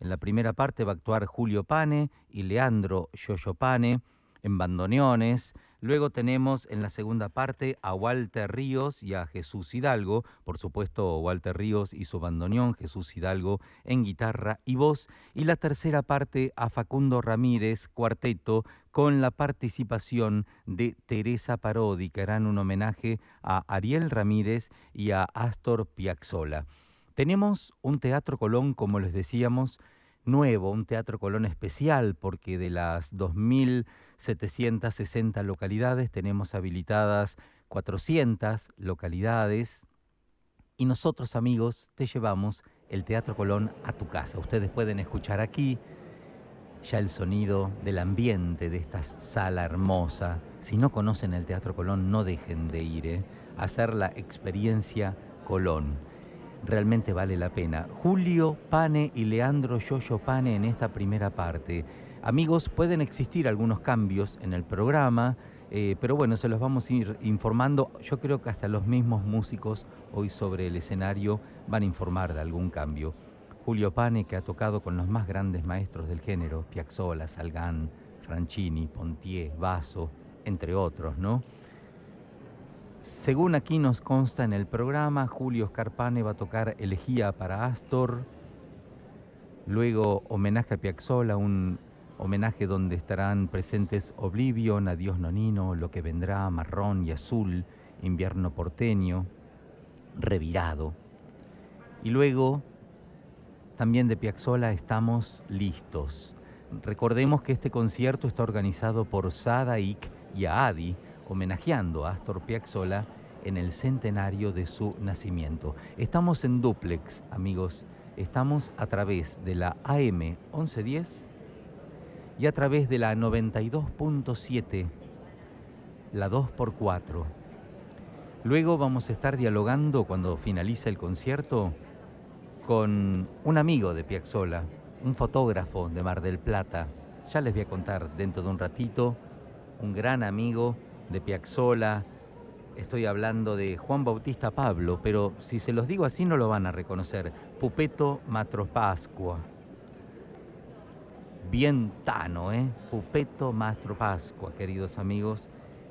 En la primera parte va a actuar Julio Pane y Leandro Yoyo Pane en bandoneones. Luego tenemos en la segunda parte a Walter Ríos y a Jesús Hidalgo, por supuesto Walter Ríos y su bandoneón, Jesús Hidalgo en guitarra y voz. Y la tercera parte a Facundo Ramírez, cuarteto, con la participación de Teresa Parodi, que harán un homenaje a Ariel Ramírez y a Astor Piazzolla. Tenemos un Teatro Colón, como les decíamos, nuevo, un Teatro Colón especial, porque de las 2.760 localidades tenemos habilitadas 400 localidades y nosotros amigos te llevamos el Teatro Colón a tu casa. Ustedes pueden escuchar aquí ya el sonido del ambiente de esta sala hermosa. Si no conocen el Teatro Colón, no dejen de ir ¿eh? hacer la experiencia Colón realmente vale la pena. Julio Pane y Leandro Yoyo Pane en esta primera parte. Amigos, pueden existir algunos cambios en el programa, eh, pero bueno, se los vamos a ir informando. Yo creo que hasta los mismos músicos hoy sobre el escenario van a informar de algún cambio. Julio Pane, que ha tocado con los más grandes maestros del género, Piazzolla, Salgán, Franchini, Pontier, Basso, entre otros, ¿no? Según aquí nos consta en el programa, Julio Scarpane va a tocar Elegía para Astor, luego homenaje a Piazzolla, un homenaje donde estarán presentes Oblivion, Adiós Nonino, Lo que vendrá, Marrón y Azul, Invierno porteño, Revirado. Y luego, también de Piazzolla, Estamos listos. Recordemos que este concierto está organizado por Sadaik y Adi, homenajeando a Astor Piazzolla en el centenario de su nacimiento. Estamos en duplex, amigos. Estamos a través de la AM 1110 y a través de la 92.7, la 2x4. Luego vamos a estar dialogando cuando finalice el concierto con un amigo de Piazzolla, un fotógrafo de Mar del Plata. Ya les voy a contar dentro de un ratito, un gran amigo de Piazzola, estoy hablando de Juan Bautista Pablo, pero si se los digo así no lo van a reconocer. Pupeto Matropascua. Bien tano, ¿eh? Pupeto Matropascua, queridos amigos.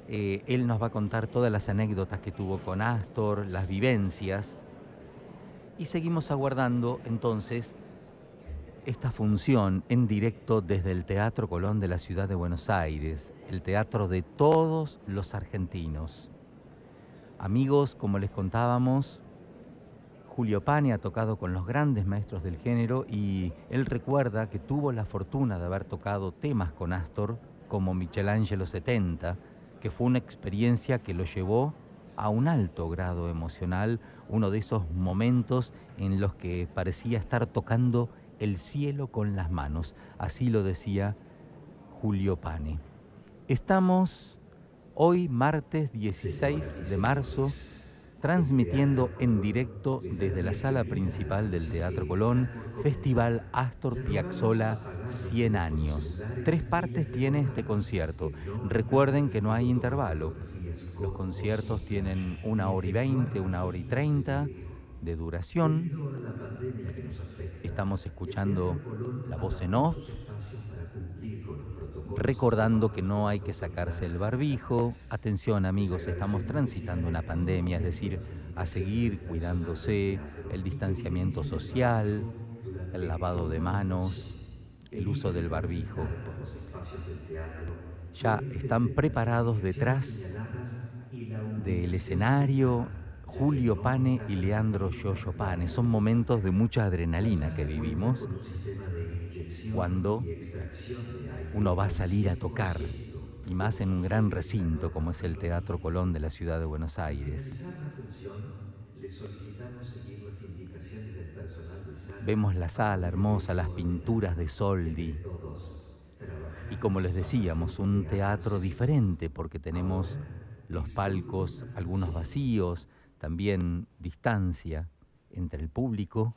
Eh, él nos va a contar todas las anécdotas que tuvo con Astor, las vivencias. Y seguimos aguardando entonces esta función en directo desde el Teatro Colón de la Ciudad de Buenos Aires, el teatro de todos los argentinos. Amigos, como les contábamos, Julio Pane ha tocado con los grandes maestros del género y él recuerda que tuvo la fortuna de haber tocado temas con Astor como Michelangelo 70, que fue una experiencia que lo llevó a un alto grado emocional, uno de esos momentos en los que parecía estar tocando el cielo con las manos. Así lo decía Julio Pane. Estamos hoy, martes 16 de marzo, transmitiendo en directo desde la sala principal del Teatro Colón, Festival Astor Piazzolla 100 años. Tres partes tiene este concierto. Recuerden que no hay intervalo. Los conciertos tienen una hora y veinte, una hora y treinta de duración. Estamos escuchando la voz en off, recordando que no hay que sacarse el barbijo. Atención amigos, estamos transitando una pandemia, es decir, a seguir cuidándose, el distanciamiento social, el lavado de manos, el uso del barbijo. Ya están preparados detrás del escenario Julio Pane y Leandro Yoyo Pane. Son momentos de mucha adrenalina que vivimos cuando uno va a salir a tocar, y más en un gran recinto como es el Teatro Colón de la ciudad de Buenos Aires. Vemos la sala hermosa, las pinturas de Soldi. Y como les decíamos, un teatro diferente porque tenemos los palcos, algunos vacíos, también distancia entre el público.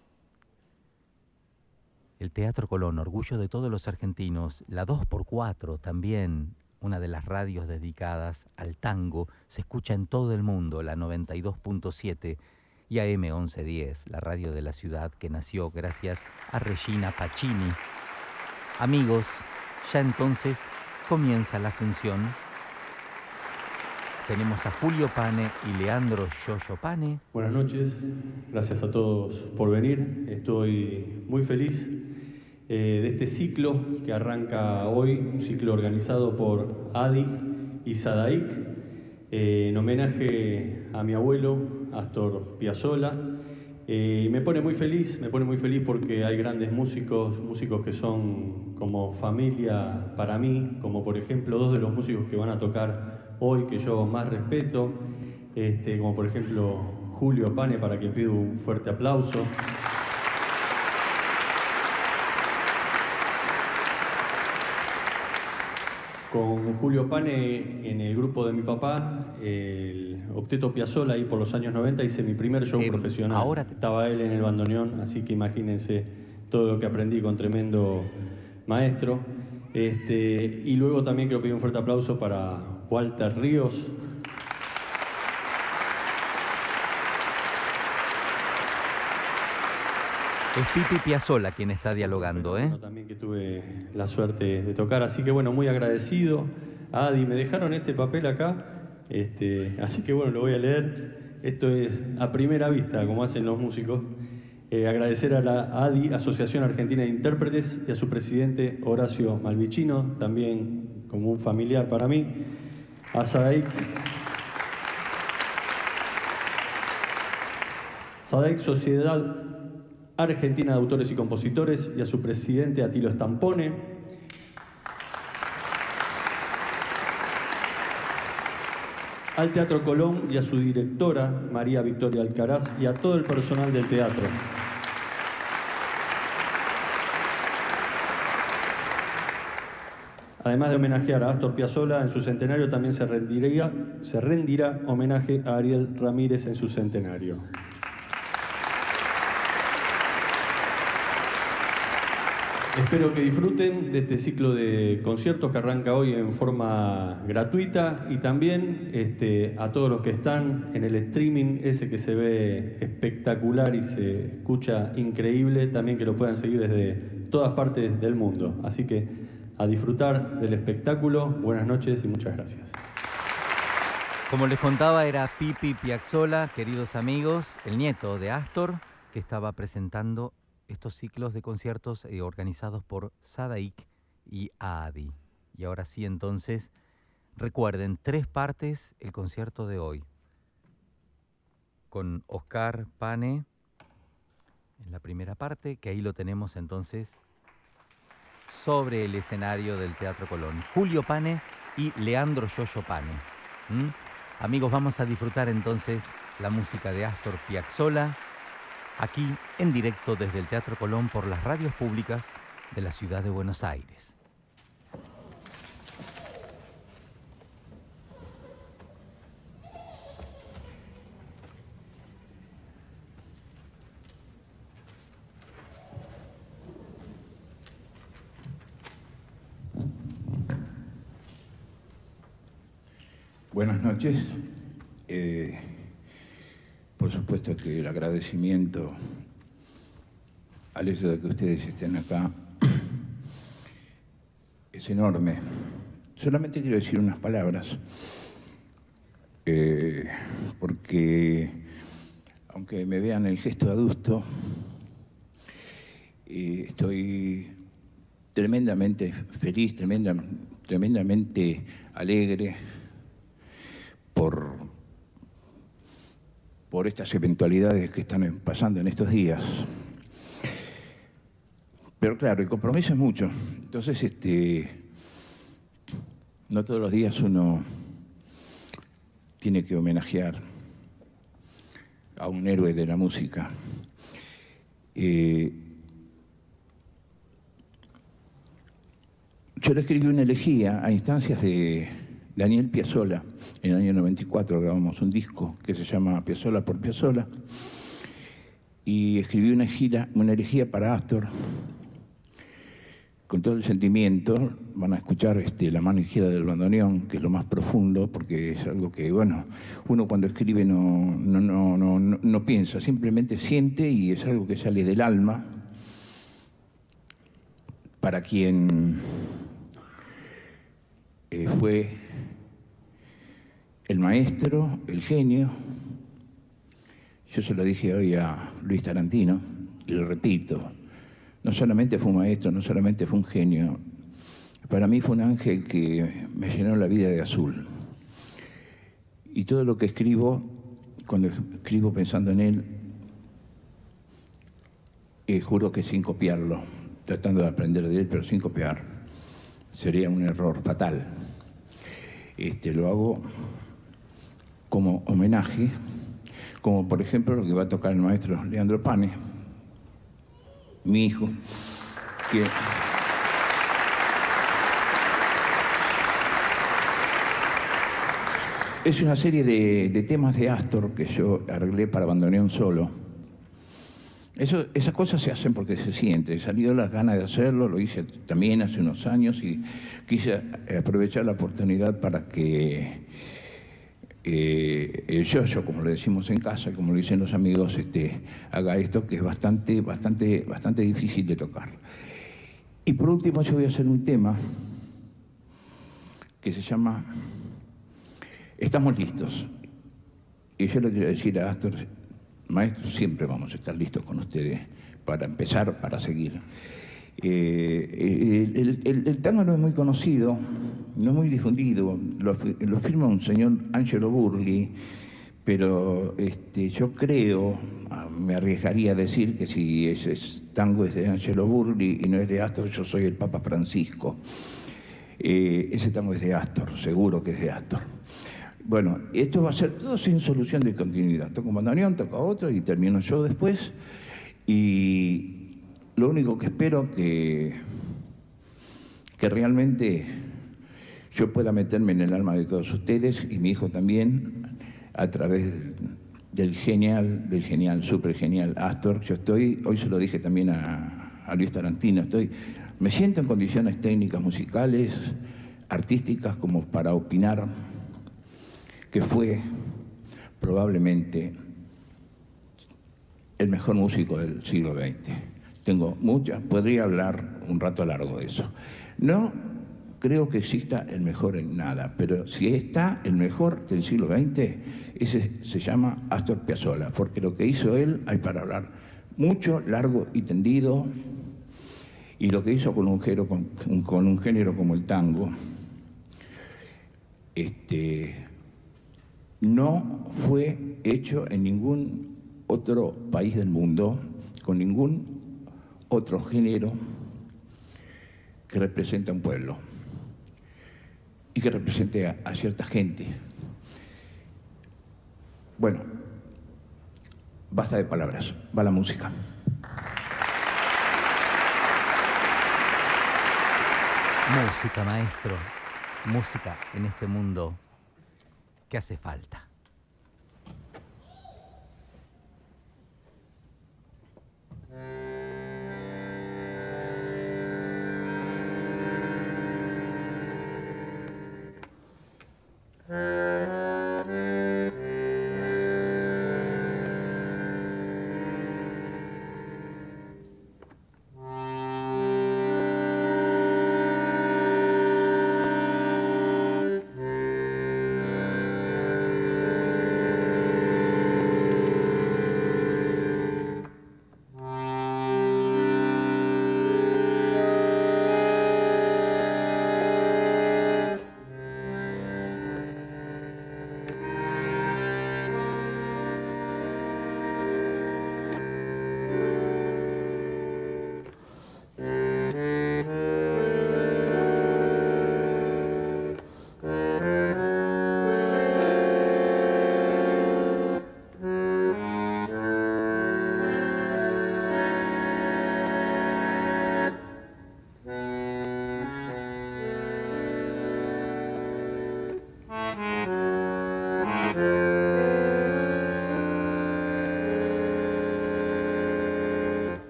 El Teatro Colón, orgullo de todos los argentinos, la 2x4 también, una de las radios dedicadas al tango, se escucha en todo el mundo, la 92.7, y AM 1110, la radio de la ciudad que nació gracias a Regina Pacini. Amigos, ya entonces comienza la función. Tenemos a Julio Pane y Leandro Yoyo Pane. Buenas noches, gracias a todos por venir. Estoy muy feliz eh, de este ciclo que arranca hoy, un ciclo organizado por Adi y Sadaik, eh, en homenaje a mi abuelo, Astor Piazzolla. Eh, me pone muy feliz, me pone muy feliz porque hay grandes músicos, músicos que son como familia para mí, como por ejemplo dos de los músicos que van a tocar hoy que yo más respeto, este, como por ejemplo Julio Pane, para quien pido un fuerte aplauso. Con Julio Pane en el grupo de mi papá, el Octeto Piazzolla, ahí por los años 90, hice mi primer show Eh, profesional. ahora- Estaba él en el bandoneón, así que imagínense todo lo que aprendí con tremendo maestro. Este, y luego también quiero pedir un fuerte aplauso para Walter Ríos, Es Pipi Piazzola quien está dialogando, ¿eh? También que tuve la suerte de tocar, así que bueno, muy agradecido. Adi, me dejaron este papel acá, este, así que bueno, lo voy a leer. Esto es a primera vista, como hacen los músicos. Eh, agradecer a la ADI, Asociación Argentina de Intérpretes, y a su presidente Horacio Malvicino, también como un familiar para mí. Sadaik, Sadaik Sociedad Argentina de Autores y Compositores y a su presidente Atilo Stampone. Al Teatro Colón y a su directora María Victoria Alcaraz y a todo el personal del teatro. Además de homenajear a Astor Piazzolla en su centenario, también se rendirá, se rendirá homenaje a Ariel Ramírez en su centenario. Espero que disfruten de este ciclo de conciertos que arranca hoy en forma gratuita y también este, a todos los que están en el streaming, ese que se ve espectacular y se escucha increíble, también que lo puedan seguir desde todas partes del mundo. Así que a disfrutar del espectáculo, buenas noches y muchas gracias. Como les contaba, era Pipi Piazzola, queridos amigos, el nieto de Astor, que estaba presentando estos ciclos de conciertos eh, organizados por Sadaik y Adi. Y ahora sí, entonces, recuerden, tres partes el concierto de hoy. Con Oscar Pane en la primera parte, que ahí lo tenemos entonces sobre el escenario del Teatro Colón. Julio Pane y Leandro Yoyo Pane. Amigos, vamos a disfrutar entonces la música de Astor Piazzolla aquí en directo desde el Teatro Colón por las radios públicas de la ciudad de Buenos Aires. Buenas noches. Eh, por supuesto que el agradecimiento al hecho de que ustedes estén acá es enorme. Solamente quiero decir unas palabras, eh, porque aunque me vean el gesto adusto, eh, estoy tremendamente feliz, tremenda- tremendamente alegre por, por estas eventualidades que están pasando en estos días. Pero claro, el compromiso es mucho. Entonces, este, no todos los días uno tiene que homenajear a un héroe de la música. Eh, yo le escribí una elegía a instancias de Daniel Piazzolla. En el año 94 grabamos un disco que se llama Piazzolla por Piazzolla. Y escribí una, gira, una elegía para Astor con todo el sentimiento, van a escuchar este, la mano izquierda del bandoneón, que es lo más profundo, porque es algo que, bueno, uno cuando escribe no, no, no, no, no piensa, simplemente siente y es algo que sale del alma. Para quien eh, fue el maestro, el genio, yo se lo dije hoy a Luis Tarantino, y lo repito, no solamente fue un maestro, no solamente fue un genio, para mí fue un ángel que me llenó la vida de azul. Y todo lo que escribo, cuando escribo pensando en él, eh, juro que sin copiarlo, tratando de aprender de él, pero sin copiar, sería un error fatal. Este, lo hago como homenaje, como por ejemplo lo que va a tocar el maestro Leandro Pane mi hijo, que... Es una serie de, temas de Astor que yo arreglé para un solo. Esas cosas se hacen porque se siente. Salió las ganas de hacerlo, lo hice también hace unos años y quise aprovechar la oportunidad para que eh, el yo-yo, como le decimos en casa, como lo dicen los amigos, este, haga esto que es bastante, bastante, bastante difícil de tocar. Y por último yo voy a hacer un tema que se llama Estamos listos. Y yo le quiero decir a Astor, maestro, siempre vamos a estar listos con ustedes para empezar, para seguir. Eh, el, tango no es muy conocido, no es muy difundido, lo, firma un señor Angelo Burli, pero este, yo creo, ah, me arriesgaría a decir que si ese tango es de Angelo Burli y no es de Astor, yo soy el Papa Francisco. Eh, ese tango es de Astor, seguro que es de Astor. Bueno, esto va a ser todo sin solución de continuidad. Toco un bandoneón, toco otro y termino yo después. Y, lo único que espero que, que realmente yo pueda meterme en el alma de todos ustedes y mi hijo también a través del genial, del genial, súper genial Astor. Yo estoy, hoy se lo dije también a, a Luis Tarantino, estoy, me siento en condiciones técnicas, musicales, artísticas como para opinar que fue probablemente el mejor músico del siglo XX. Tengo muchas, podría hablar un rato largo de eso. No creo que exista el mejor en nada, pero si está el mejor del siglo XX, ese se llama Astor Piazzolla, porque lo que hizo él hay para hablar mucho, largo y tendido, y lo que hizo con un género, como el tango, este, no fue hecho en ningún otro país del mundo, con ningún otro género que representa a un pueblo y que represente a, cierta gente. Bueno, basta de palabras, va la música. Música, maestro, música en este mundo que hace falta. Música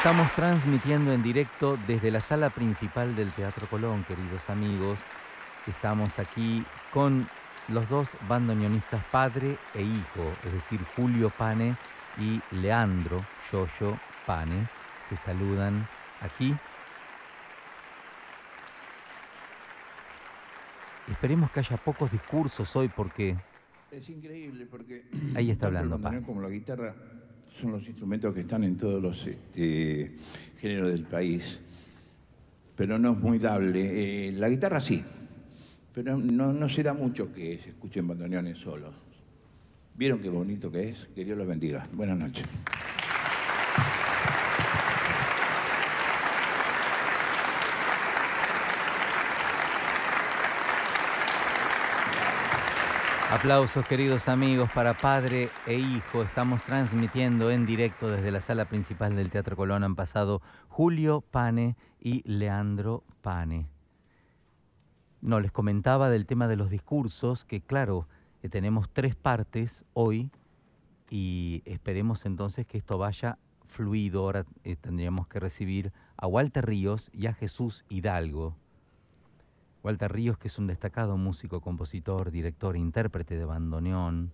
Estamos transmitiendo en directo desde la sala principal del Teatro Colón, queridos amigos. Estamos aquí con los dos bandoneonistas padre e hijo, es decir, Julio Pane y Leandro Yoyo Pane. Se saludan aquí. Esperemos que haya pocos discursos hoy porque... Es increíble porque... Ahí está hablando, Pane. Como la guitarra son los instrumentos que están en todos los este, géneros del país, pero no es muy dable. Eh, la guitarra sí, pero no, no será mucho que se escuchen bandoneones solos. ¿Vieron qué bonito que es? Que Dios los bendiga. Buenas noches. Aplausos queridos amigos para padre e hijo. Estamos transmitiendo en directo desde la sala principal del Teatro Colón. Han pasado Julio Pane y Leandro Pane. No, les comentaba del tema de los discursos, que claro, eh, tenemos tres partes hoy y esperemos entonces que esto vaya fluido. Ahora eh, tendríamos que recibir a Walter Ríos y a Jesús Hidalgo. Walter Ríos, que es un destacado músico, compositor, director e intérprete de bandoneón,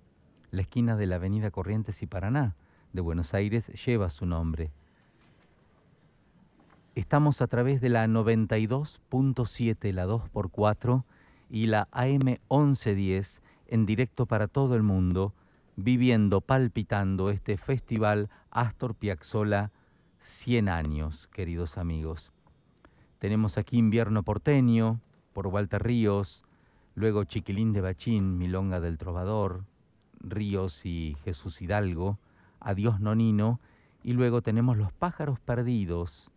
la esquina de la avenida Corrientes y Paraná de Buenos Aires lleva su nombre. Estamos a través de la 92.7, la 2x4 y la AM 1110 en directo para todo el mundo, viviendo, palpitando este festival Astor Piazzolla 100 años, queridos amigos. Tenemos aquí Invierno Porteño, por Walter Ríos, luego Chiquilín de Bachín, Milonga del Trovador, Ríos y Jesús Hidalgo, Adiós Nonino Y luego tenemos Los pájaros perdidos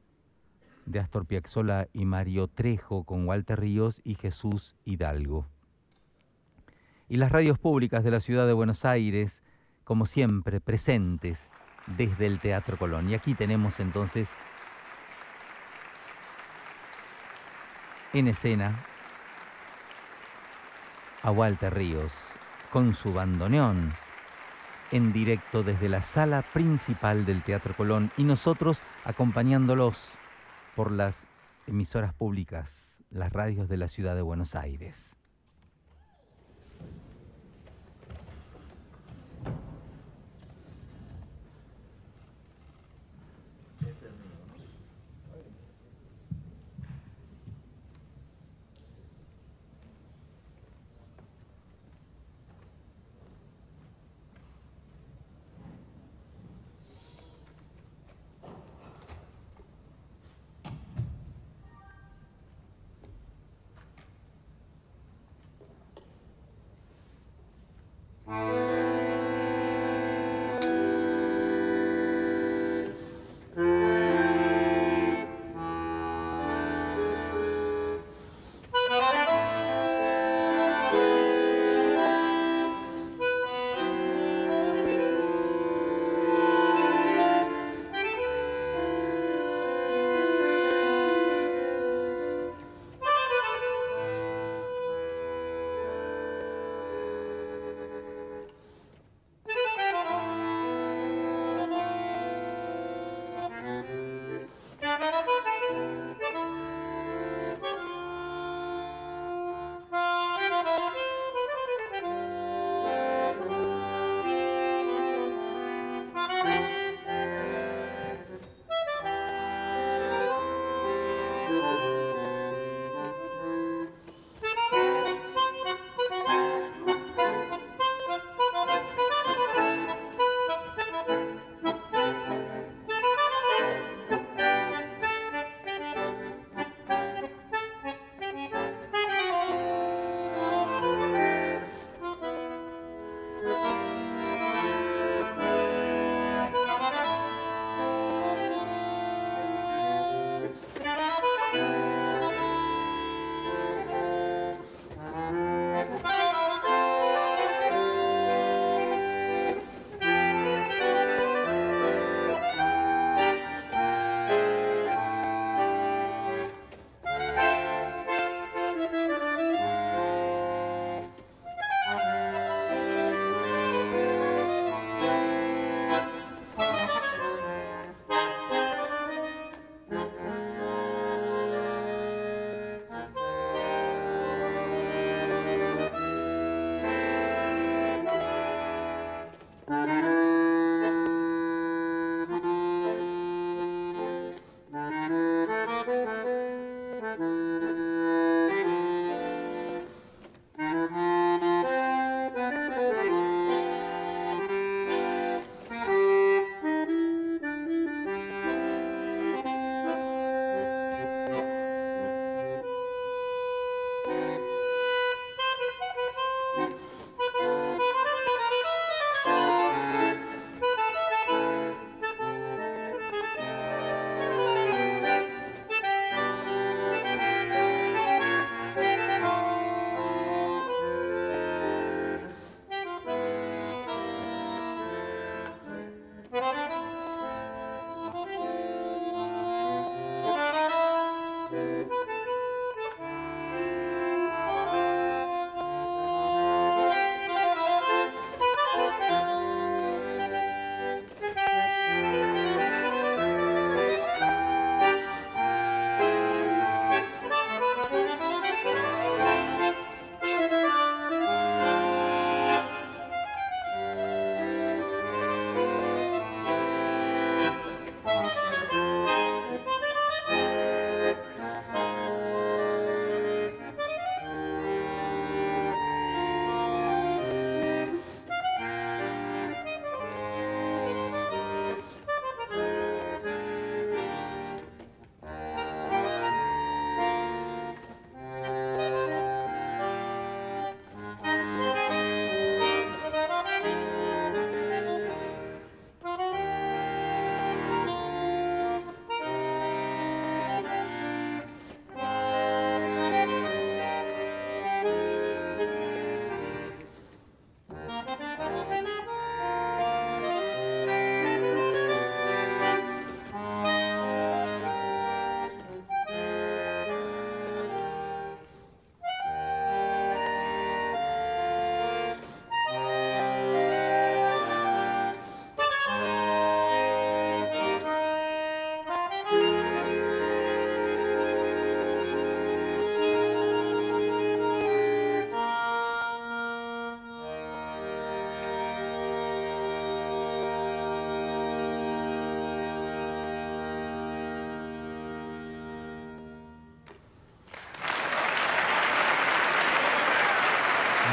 de Astor Piazzolla y Mario Trejo con Walter Ríos y Jesús Hidalgo. Y las radios públicas de la ciudad de Buenos Aires, como siempre, presentes desde el Teatro Colón. Y aquí tenemos entonces en escena a Walter Ríos con su bandoneón en directo desde la sala principal del Teatro Colón y nosotros acompañándolos por las emisoras públicas, las radios de la ciudad de Buenos Aires.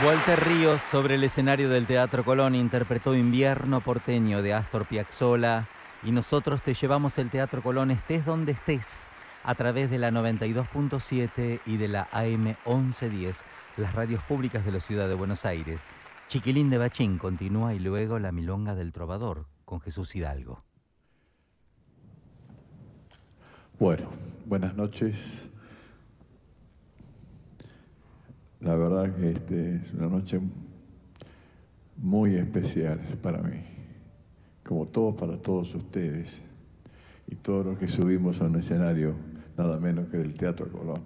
Walter Ríos sobre el escenario del Teatro Colón interpretó Invierno porteño de Astor Piazzolla y nosotros te llevamos el Teatro Colón estés donde estés a través de la 92.7 y de la AM 1110, las radios públicas de la ciudad de Buenos Aires. Chiquilín de Bachín continúa y luego la milonga del trovador con Jesús Hidalgo. Bueno, buenas noches. La que este es una noche muy especial para mí, como todo para todos ustedes y todos los que subimos a un escenario nada menos que del Teatro Colón.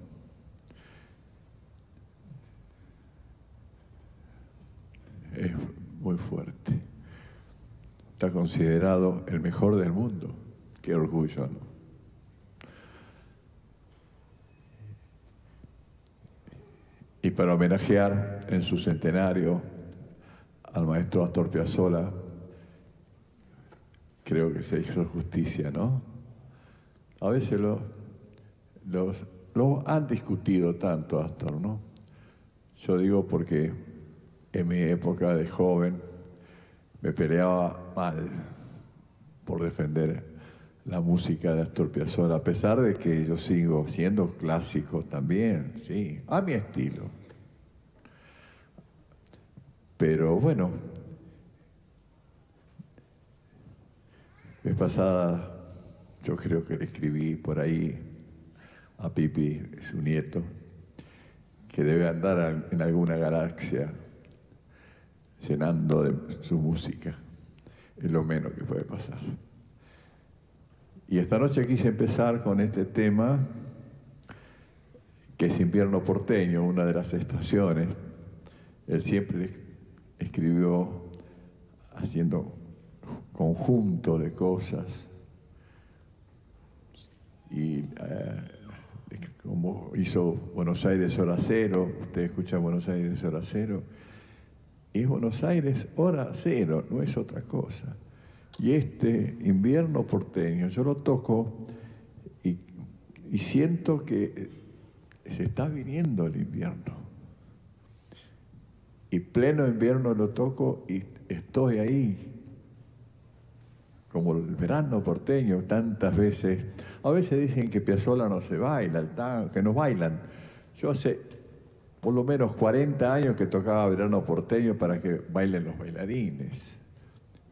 Es muy fuerte. Está considerado el mejor del mundo. Qué orgullo, ¿no? Para homenajear en su centenario al maestro Astor Piazzolla, creo que se hizo justicia, ¿no? A veces lo, los, lo han discutido tanto, Astor, ¿no? Yo digo porque en mi época de joven me peleaba mal por defender la música de Astor Piazzolla, a pesar de que yo sigo siendo clásico también, sí, a mi estilo. Pero bueno, vez pasada yo creo que le escribí por ahí a Pipi, su nieto, que debe andar en alguna galaxia llenando de su música. Es lo menos que puede pasar. Y esta noche quise empezar con este tema, que es invierno porteño, una de las estaciones. Él siempre escribió haciendo conjunto de cosas y eh, como hizo Buenos Aires hora cero, usted escucha Buenos Aires hora cero, es Buenos Aires hora cero, no es otra cosa. Y este invierno porteño, yo lo toco y, y siento que se está viniendo el invierno. Y pleno invierno lo toco y estoy ahí, como el verano porteño, tantas veces a veces dicen que Piazzolla no se baila, que no bailan. Yo hace por lo menos 40 años que tocaba verano porteño para que bailen los bailarines.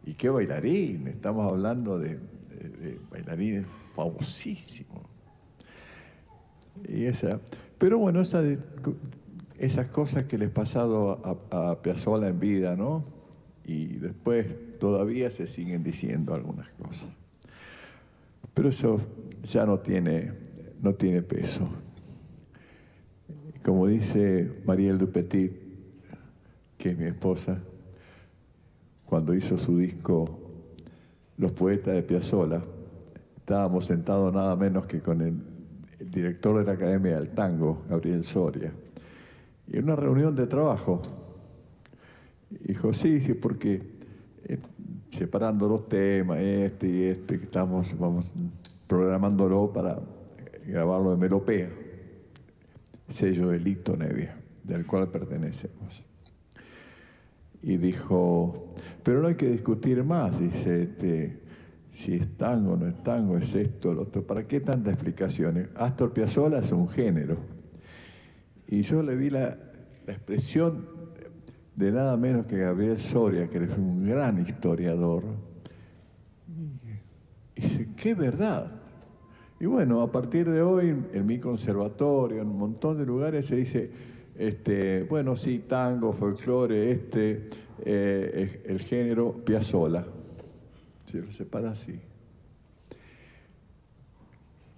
¿Y qué bailarines? Estamos hablando de, bailarines famosísimos. Y esa, pero bueno, esas cosas que les pasado a, a Piazzolla en vida, ¿no? Y después todavía se siguen diciendo algunas cosas. Pero eso ya no tiene, no tiene peso. Como dice Marielle Dupetit, que es mi esposa, cuando hizo su disco Los Poetas de Piazzolla, estábamos sentados nada menos que con el, director de la Academia del Tango, Gabriel Soria, en una reunión de trabajo. Dijo, sí, sí, porque eh, separando los temas, este y este, que estamos vamos, programándolo para grabarlo en Melopea, sello de Lito Nevia, del cual pertenecemos. Y dijo, pero no hay que discutir más, dice, este, si es tango no es tango, es esto, lo otro, ¿para qué tantas explicaciones? Astor Piazzolla es un género. Y yo le vi la, expresión de nada menos que Gabriel Soria, que es un gran historiador. Y dice, qué verdad. Y bueno, a partir de hoy, en mi conservatorio, en un montón de lugares se dice, este, bueno, sí, tango, folclore, este, eh, el género Piazzola. Se lo separa así.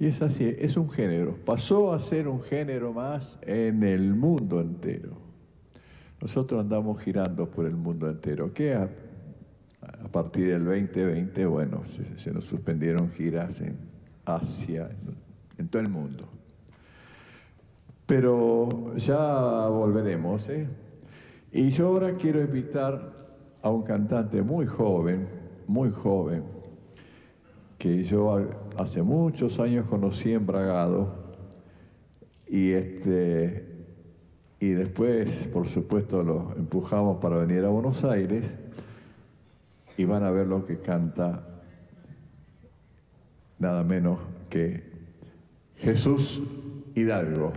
Y es así, es un género. Pasó a ser un género más en el mundo entero. Nosotros andamos girando por el mundo entero, que a, partir del 2020, bueno, se, nos suspendieron giras en Asia, en, todo el mundo. Pero ya volveremos. ¿eh? Y yo ahora quiero invitar a un cantante muy joven, muy joven, que yo hace muchos años conocí en Bragado y este y después, por supuesto, lo empujamos para venir a Buenos Aires y van a ver lo que canta nada menos que Jesús Hidalgo.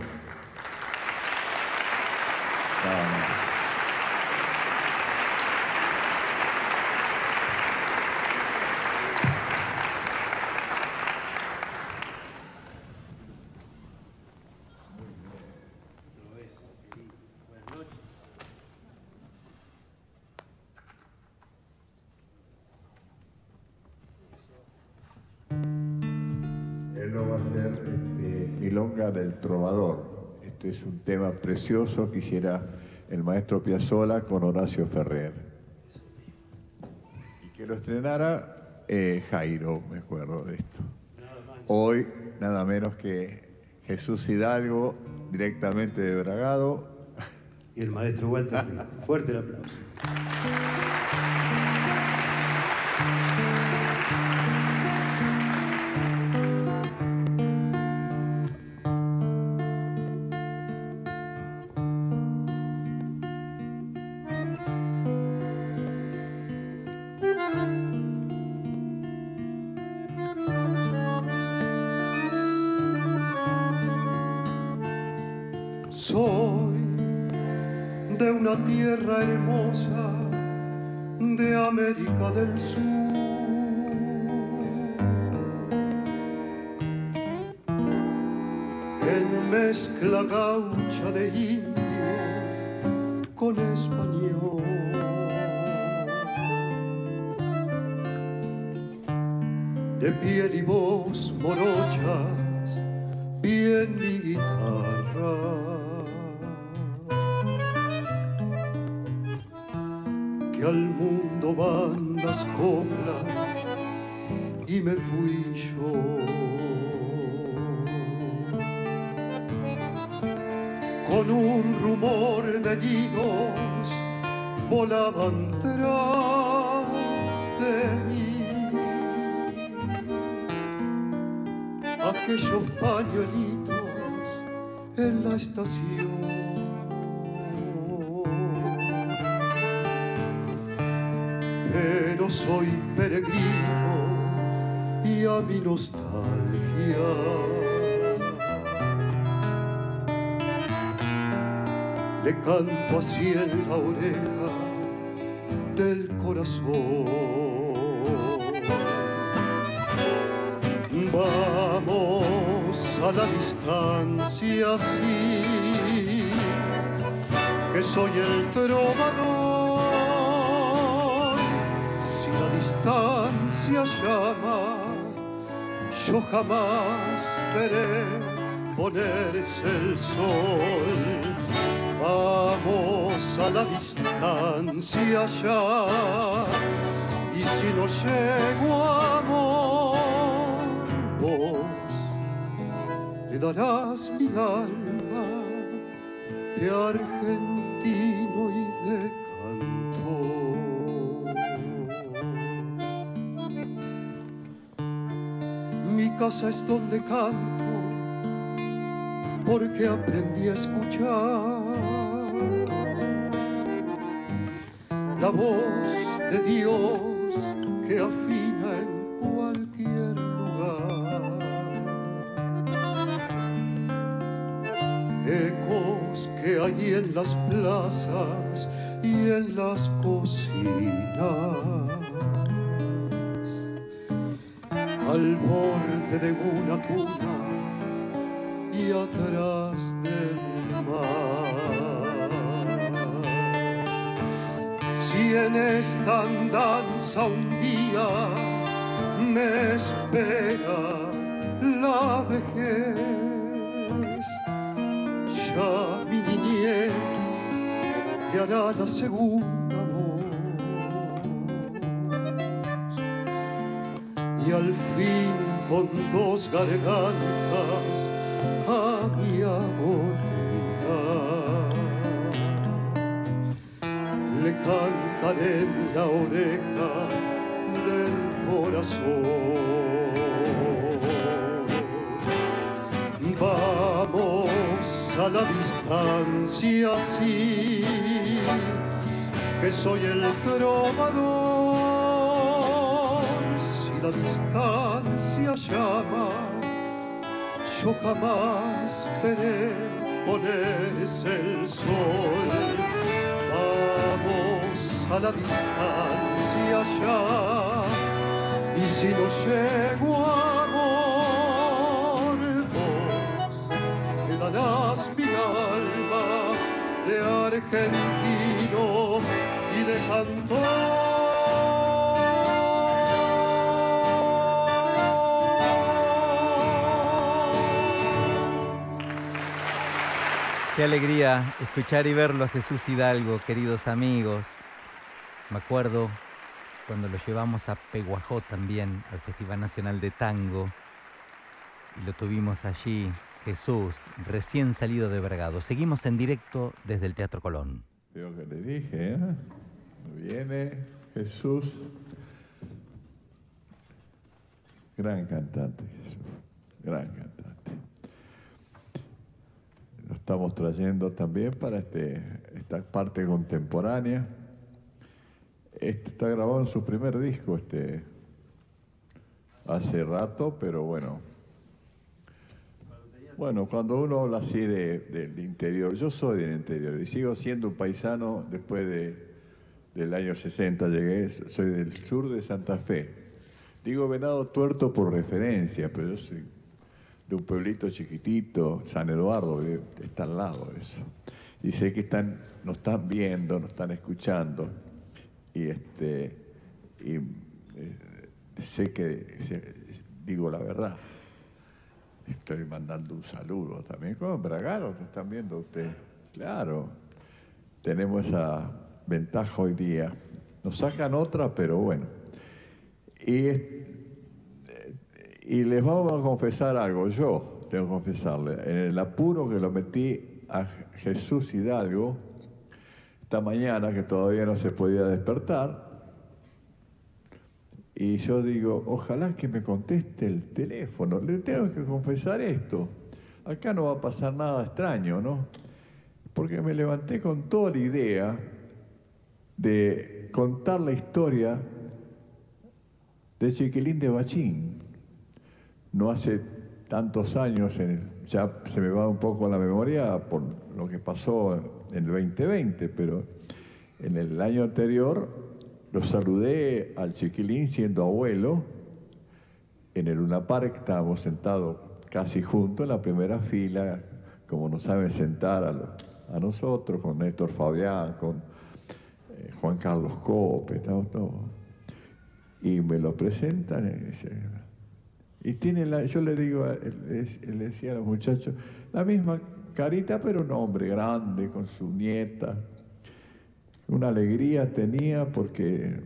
Trovador. Este es un tema precioso que hiciera el maestro Piazzolla con Horacio Ferrer. Y que lo estrenara eh, Jairo, me acuerdo de esto. Hoy, nada menos que Jesús Hidalgo, directamente de Bragado. Y el maestro Walter, fuerte el aplauso. En mezcla gaucha de indio con español. De piel y voz morochas, bien mi guitarra. al mundo van las coplas y me fui yo. Con un rumor de nidos volaban tras de mí aquellos pañuelitos en la estación. soy peregrino y a mi nostalgia. Le canto así en la oreja del corazón. Vamos a la distancia, sí, que soy el trovador distancia llama, yo jamás veré ponerse el sol. Vamos a la distancia ya, y si no llego a vos le darás mi alma de argentino y de casa es donde canto, porque aprendí a escuchar la voz de Dios que afina segunda y al fin con dos gargantas a mi amor le cantaré en la oreja del corazón. Vamos a la distancia sí, que soy el trovador. Si la distancia llama, yo jamás veré ponerse el sol. Vamos a la distancia ya, y si no llego a argentino y de cantor. Qué alegría escuchar y verlo a Jesús Hidalgo, queridos amigos. Me acuerdo cuando lo llevamos a Peguajó también, al Festival Nacional de Tango, y lo tuvimos allí Jesús, recién salido de Vergado. Seguimos en directo desde el Teatro Colón. Veo que le dije, ¿eh? Viene Jesús. Gran cantante Jesús, gran cantante. Lo estamos trayendo también para este, esta parte contemporánea. Este está grabado en su primer disco, este, hace rato, pero bueno, bueno, cuando uno habla así del interior, yo soy del interior y sigo siendo un paisano después de, del año 60, llegué, soy del sur de Santa Fe. Digo Venado Tuerto por referencia, pero yo soy de un pueblito chiquitito, San Eduardo, está al lado de eso. Y sé que están, nos están viendo, nos están escuchando. Y, este, y eh, sé que digo la verdad. Estoy mandando un saludo también con Bragaro, te están viendo ustedes. Claro, tenemos esa ventaja hoy día. Nos sacan otra, pero bueno. Y, y les vamos a confesar algo, yo tengo que confesarle, en el apuro que lo metí a Jesús Hidalgo, esta mañana que todavía no se podía despertar, y yo digo, ojalá que me conteste el teléfono. Le tengo que confesar esto. Acá no va a pasar nada extraño, ¿no? Porque me levanté con toda la idea de contar la historia de Chiquilín de Bachín. No hace tantos años, ya se me va un poco la memoria por lo que pasó en el 2020, pero en el año anterior lo saludé al chiquilín siendo abuelo en el Luna Park, estábamos sentados casi juntos en la primera fila, como nos saben sentar a, nosotros, con Néstor Fabián, con eh, Juan Carlos Cope. Y me lo presentan y, tiene la, yo le digo, le decía a los muchachos, la misma carita, pero un hombre grande, con su nieta una alegría tenía porque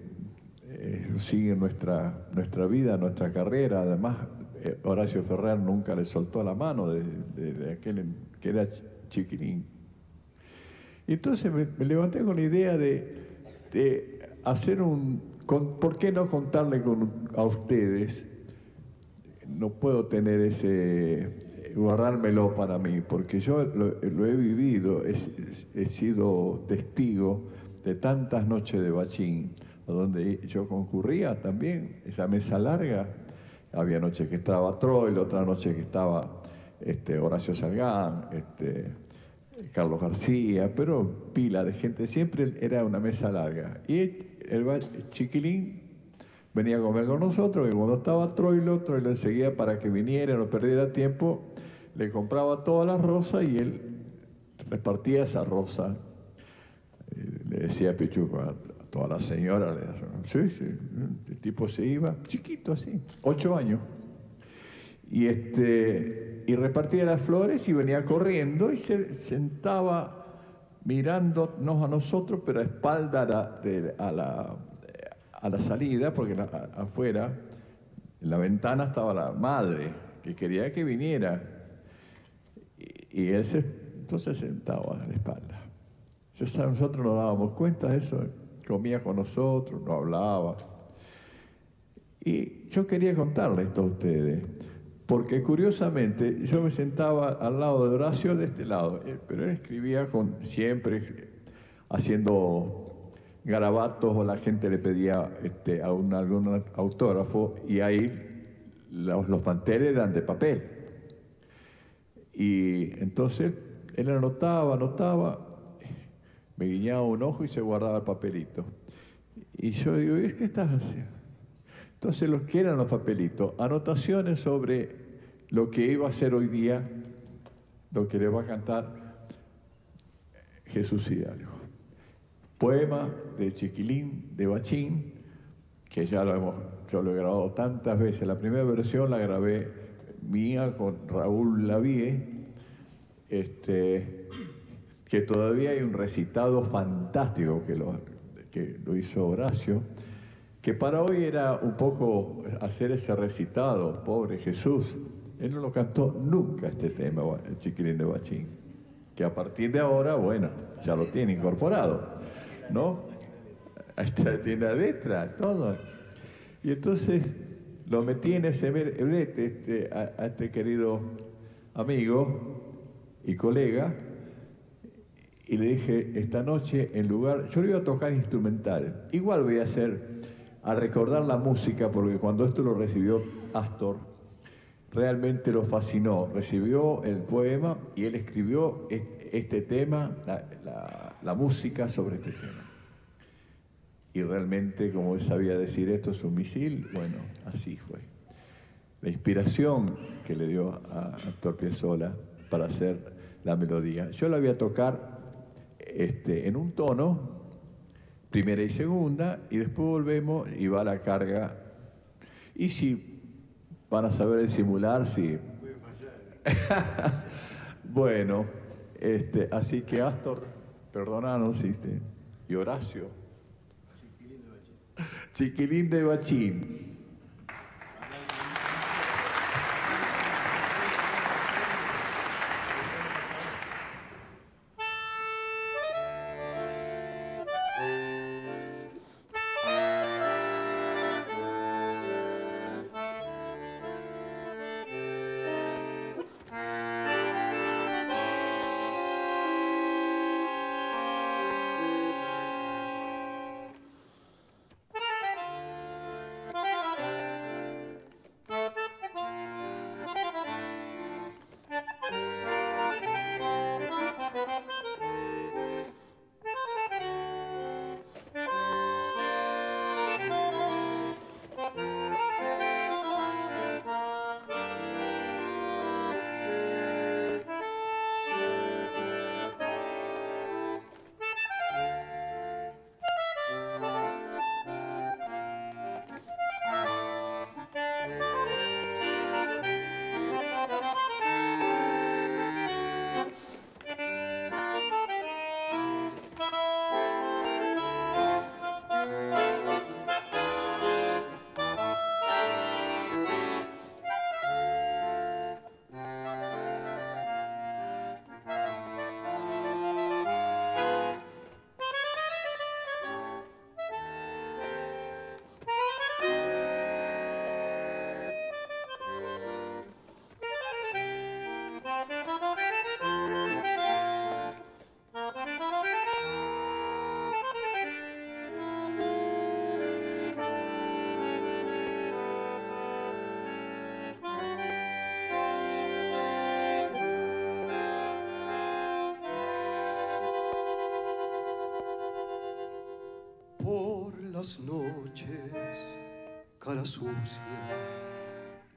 eh, sigue nuestra, nuestra vida, nuestra carrera. Además, eh, Horacio Ferrer nunca le soltó la mano de, aquel que era chiquirín. Entonces me, levanté con la idea de, hacer un... ¿Por qué no contarle a ustedes? No puedo tener ese guardármelo para mí, porque yo lo, he vivido, he sido testigo de tantas noches de bachín, donde yo concurría también, esa mesa larga. Había noches que estaba Troil, otra noche que estaba este, Horacio Salgán, este, Carlos García, pero pila de gente, siempre era una mesa larga. Y el, chiquilín venía a comer con nosotros, y cuando estaba Troilo, Troilo enseguida para que viniera, no perdiera tiempo, le compraba toda la rosa y él repartía esa rosa le decía Pichuco a, toda la señora, le decía, sí, sí, el tipo se iba, chiquito así, ocho años. Y, este, y repartía las flores y venía corriendo y se sentaba mirándonos a nosotros, pero a espalda a la, a la, salida, porque afuera, en la ventana estaba la madre, que quería que viniera. Y, y él se, entonces sentaba a la espalda nosotros nos dábamos cuenta de eso, comía con nosotros, no hablaba. Y yo quería contarle esto a ustedes, porque curiosamente yo me sentaba al lado de Horacio de este lado, eh, pero él escribía con, siempre haciendo garabatos o la gente le pedía este, a un, algún autógrafo y ahí los, los manteles eran de papel. Y entonces él anotaba, anotaba, me guiñaba un ojo y se guardaba el papelito. Y yo digo, ¿y qué estás haciendo? Entonces, los que eran los papelitos, anotaciones sobre lo que iba a ser hoy día, lo que le va a cantar Jesús Hidalgo. Poema de Chiquilín de Bachín, que ya lo hemos, yo lo he grabado tantas veces. La primera versión la grabé mía con Raúl Lavie, este, que todavía hay un recitado fantástico que lo, que lo hizo Horacio que para hoy era un poco hacer ese recitado, pobre Jesús. Él no lo cantó nunca este tema, el chiquilín de Bachín, que a partir de ahora, bueno, ya lo tiene incorporado, ¿no? Tiene la letra, todo. Y entonces lo metí en ese brete este, a este querido amigo y colega, y le dije, esta noche en lugar, yo le iba a tocar instrumental, igual voy a hacer a recordar la música, porque cuando esto lo recibió Astor, realmente lo fascinó. Recibió el poema y él escribió este tema, la, música sobre este tema. Y realmente, como sabía decir esto es un misil, bueno, así fue. La inspiración que le dio a Astor Piazzolla para hacer la melodía. Yo la voy a tocar este, en un tono primera y segunda, y después volvemos y va la carga. Y si van a saber simular, sí. bueno, este, así que Astor, perdonanos, ¿sí? y Horacio. Chiquilín de Bachín. las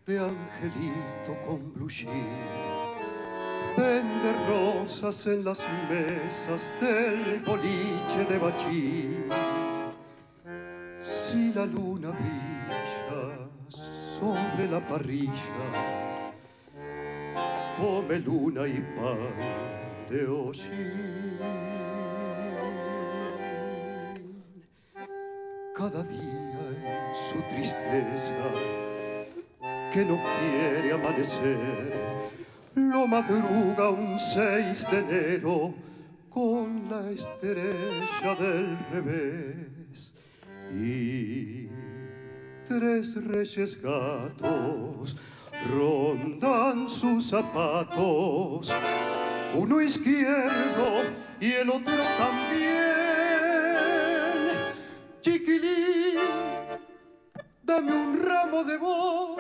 de angelito con blushín. Vende rosas en las mesas del boliche de bachín. Si la luna brilla sobre la parrilla, come luna y pan de hollín. cada día su tristeza, que no quiere amanecer, lo madruga un 6 de enero con la estrella del revés. Y tres reyes gatos rondan sus zapatos, uno izquierdo y el otro también. De voz,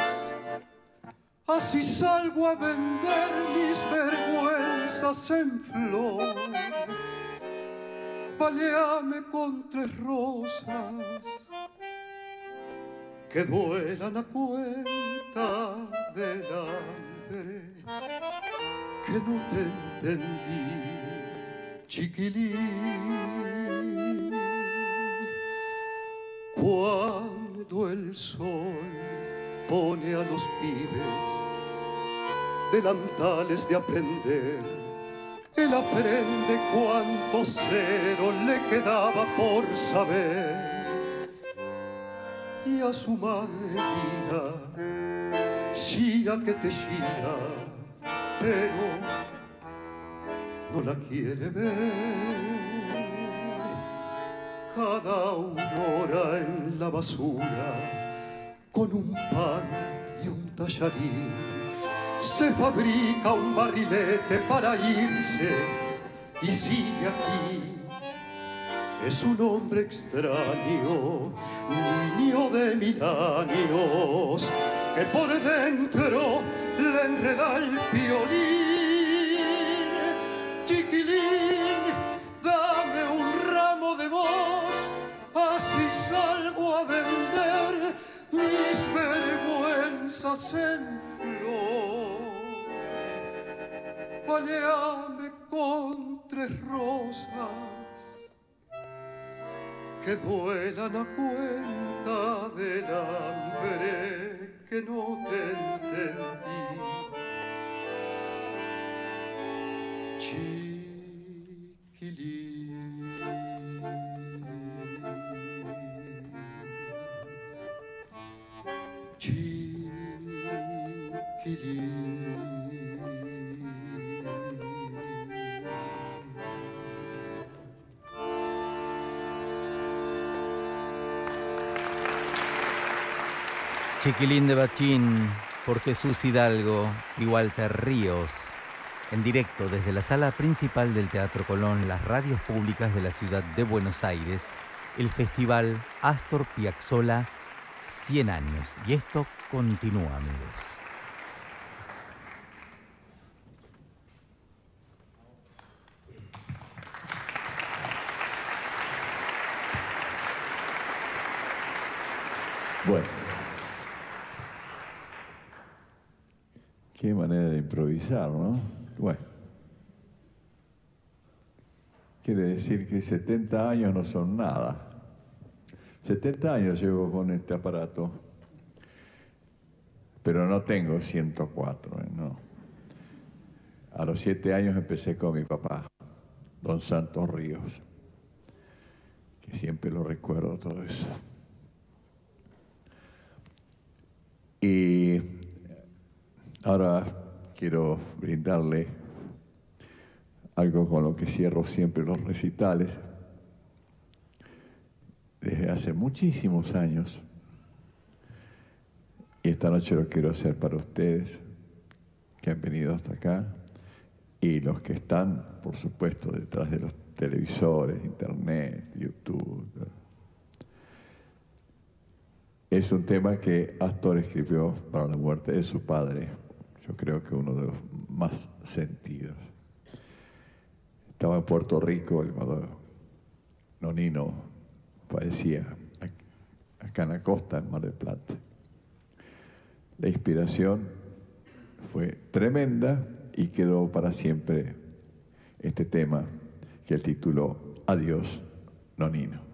así salgo a vender mis vergüenzas en flor. Paleame con tres rosas que duelan a cuenta del hambre, que no te entendí, chiquilín. Cuando el sol pone a los pibes delantales de aprender, él aprende cuánto cero le quedaba por saber y a su madre dirá, Shira que te shira, pero no la quiere ver. Cada aurora en la basura, con un pan y un tallarín, se fabrica un barrilete para irse y sigue aquí es un hombre extraño, niño de mil años, que por dentro le enreda el violín. Salgo a vender mis vergüenzas en flor. Paleame con tres rosas que duelan a cuenta del hambre que no te entendí. Chiquilín de Bachín por Jesús Hidalgo y Walter Ríos. En directo desde la sala principal del Teatro Colón, las radios públicas de la ciudad de Buenos Aires, el festival Astor Piazzolla 100 años. Y esto continúa, amigos. Bueno. Qué manera ¿no? Bueno. Quiere decir que 70 años no son nada. 70 años llevo con este aparato. Pero no tengo 104, ¿eh? no. A los 7 años empecé con mi papá, don Santos Ríos, que siempre lo recuerdo todo eso. Y Ahora quiero brindarle algo con lo que cierro siempre los recitales. Desde hace muchísimos años. Y esta noche lo quiero hacer para ustedes que han venido hasta acá y los que están, por supuesto, detrás de los televisores, internet, YouTube. Es un tema que Astor escribió para la muerte de su padre, creo que uno de los más sentidos. Estaba en Puerto Rico cuando Nonino padecía acá en la costa, en Mar del Plata. La inspiración fue tremenda y quedó para siempre este tema que el tituló Adiós, Nonino.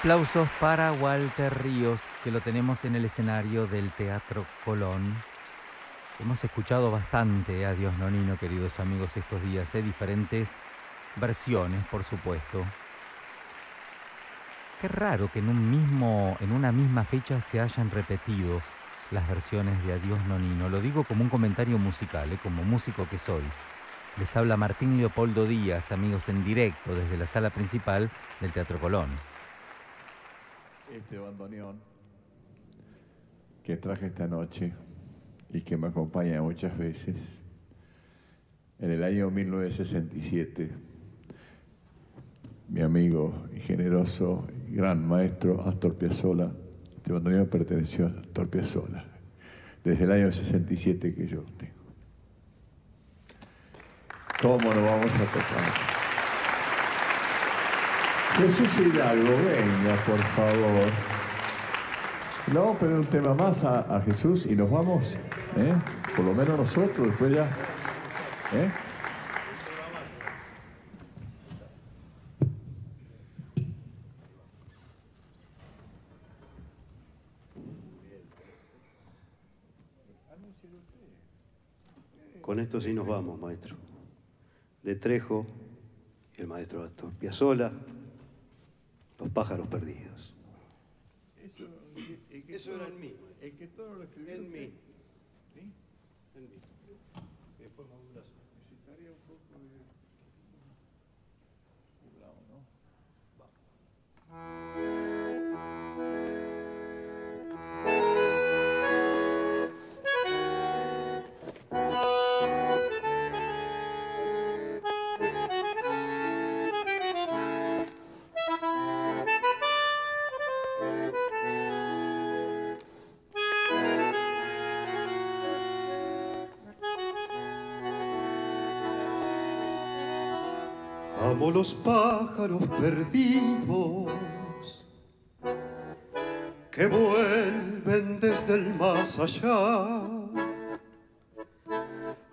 Aplausos para Walter Ríos, que lo tenemos en el escenario del Teatro Colón. Hemos escuchado bastante a Dios Nonino, queridos amigos, estos días, ¿eh? diferentes versiones, por supuesto. Qué raro que en, un mismo, en una misma fecha se hayan repetido las versiones de Adiós Nonino. Lo digo como un comentario musical, ¿eh? como músico que soy. Les habla Martín Leopoldo Díaz, amigos, en directo desde la sala principal del Teatro Colón este bandoneón que traje esta noche y que me acompaña muchas veces, en el año 1967, mi amigo y generoso y gran maestro Astor Piazzolla, este bandoneón perteneció a Astor Piazzolla, desde el año 67 que yo tengo. ¿Cómo lo vamos a tocar? Jesús Hidalgo, venga, por favor. Le vamos a pedir un tema más a, Jesús y nos vamos, ¿eh? por lo menos nosotros, después ya. ¿eh? Con esto sí nos vamos, maestro. De Trejo, el maestro Astor Piazzola, los pájaros perdidos. Eso, Eso era en mí. Es que todo lo escribió En mí. ¿Sí? En mí. Después modulación. Necesitaría un poco de... ¿no? Vamos. Como los pájaros perdidos que vuelven desde el más allá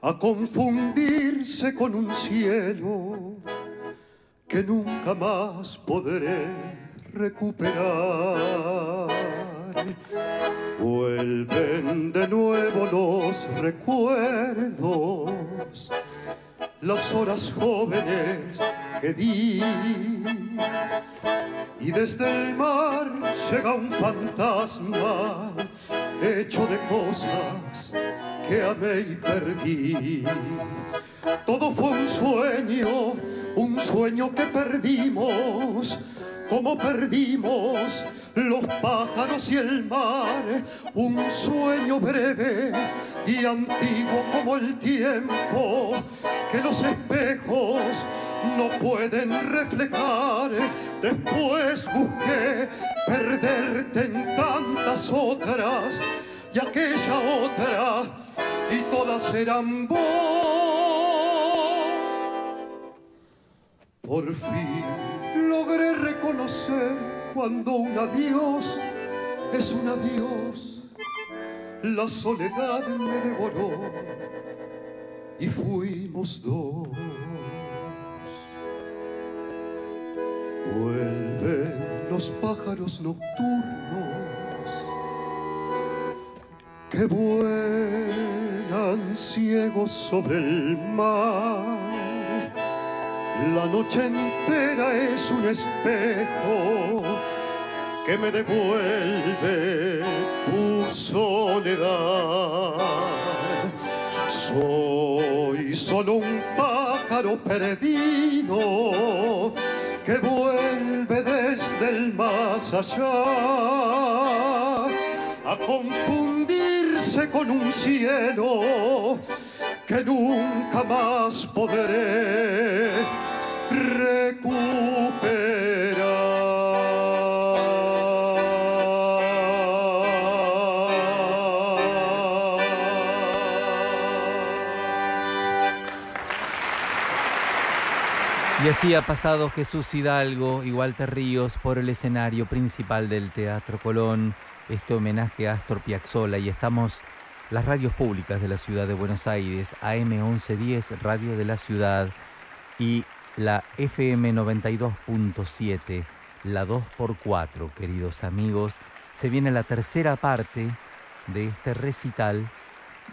a confundirse con un cielo que nunca más podré recuperar. Vuelven de nuevo los recuerdos, las horas jóvenes que di. Y desde el mar llega un fantasma hecho de cosas que amé y perdí. Todo fue un sueño, un sueño que perdimos, como perdimos los pájaros y el mar, un sueño breve y antiguo como el tiempo que los espejos no pueden reflejar. Después busqué perderte en tantas otras y aquella otra y todas eran vos. Por fin logré reconocer cuando un adiós es un adiós. La soledad me devoró y fuimos dos. Vuelven los pájaros nocturnos que vuelan ciegos sobre el mar. La noche entera es un espejo que me devuelve tu soledad. Soy solo un pájaro perdido que vuelve desde el más allá a confundirse con un cielo que nunca más podré. Y así ha pasado Jesús Hidalgo y Walter Ríos por el escenario principal del Teatro Colón, este homenaje a Astor Piazzolla y estamos las radios públicas de la ciudad de Buenos Aires, AM 1110, Radio de la Ciudad y la FM 92.7, la 2x4, queridos amigos. Se viene la tercera parte de este recital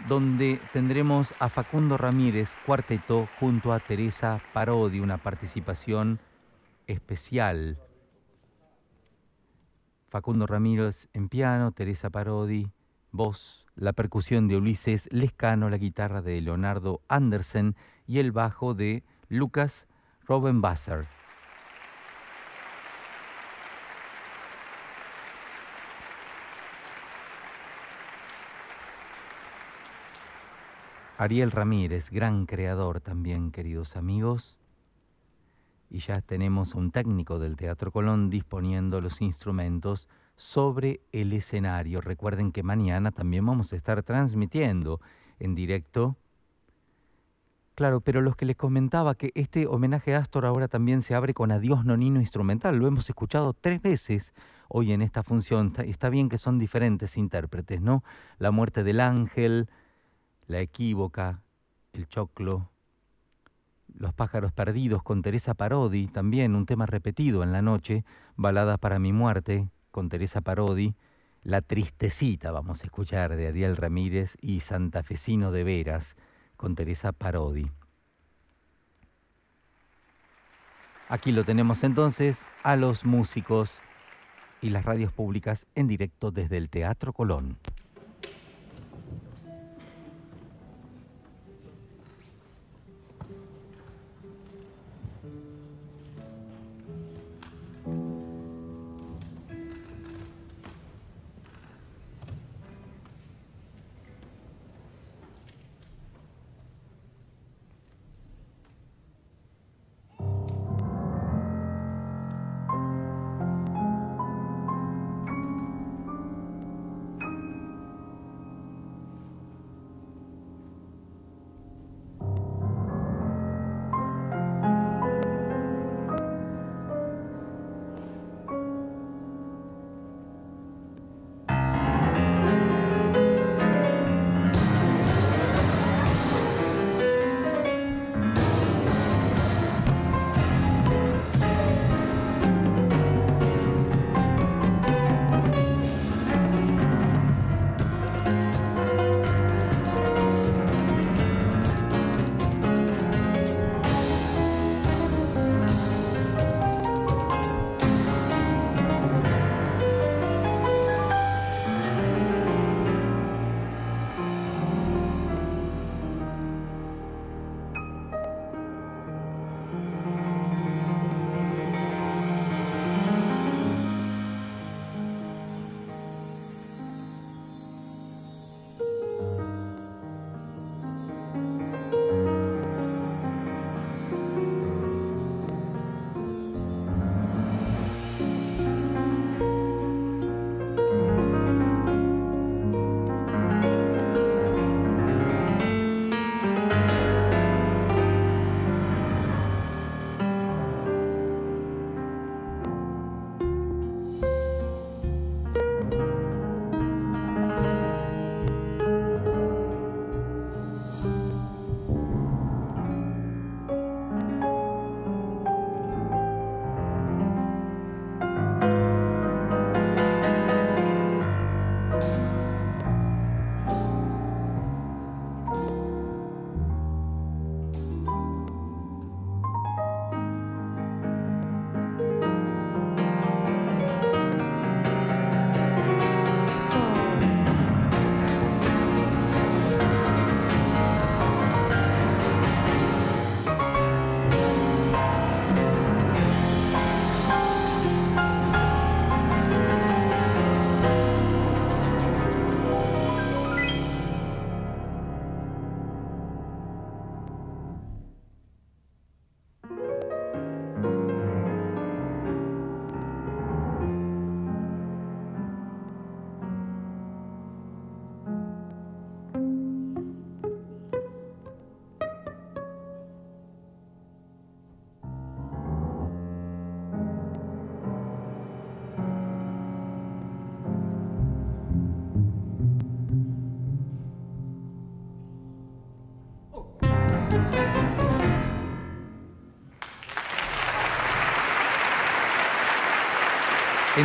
donde tendremos a Facundo Ramírez cuarteto junto a Teresa Parodi, una participación especial. Facundo Ramírez en piano, Teresa Parodi, voz, la percusión de Ulises Lescano, la guitarra de Leonardo Andersen y el bajo de Lucas Robenbasser. Ariel Ramírez, gran creador también, queridos amigos. Y ya tenemos un técnico del Teatro Colón disponiendo los instrumentos sobre el escenario. Recuerden que mañana también vamos a estar transmitiendo en directo. Claro, pero los que les comentaba que este homenaje a Astor ahora también se abre con Adiós Nonino Instrumental. Lo hemos escuchado tres veces hoy en esta función. Está bien que son diferentes intérpretes, ¿no? La muerte del ángel, la equívoca, El choclo, Los pájaros perdidos con Teresa Parodi, también un tema repetido en la noche, Balada para mi muerte con Teresa Parodi, La tristecita vamos a escuchar de Ariel Ramírez y Santafesino de Veras con Teresa Parodi. Aquí lo tenemos entonces a los músicos y las radios públicas en directo desde el Teatro Colón.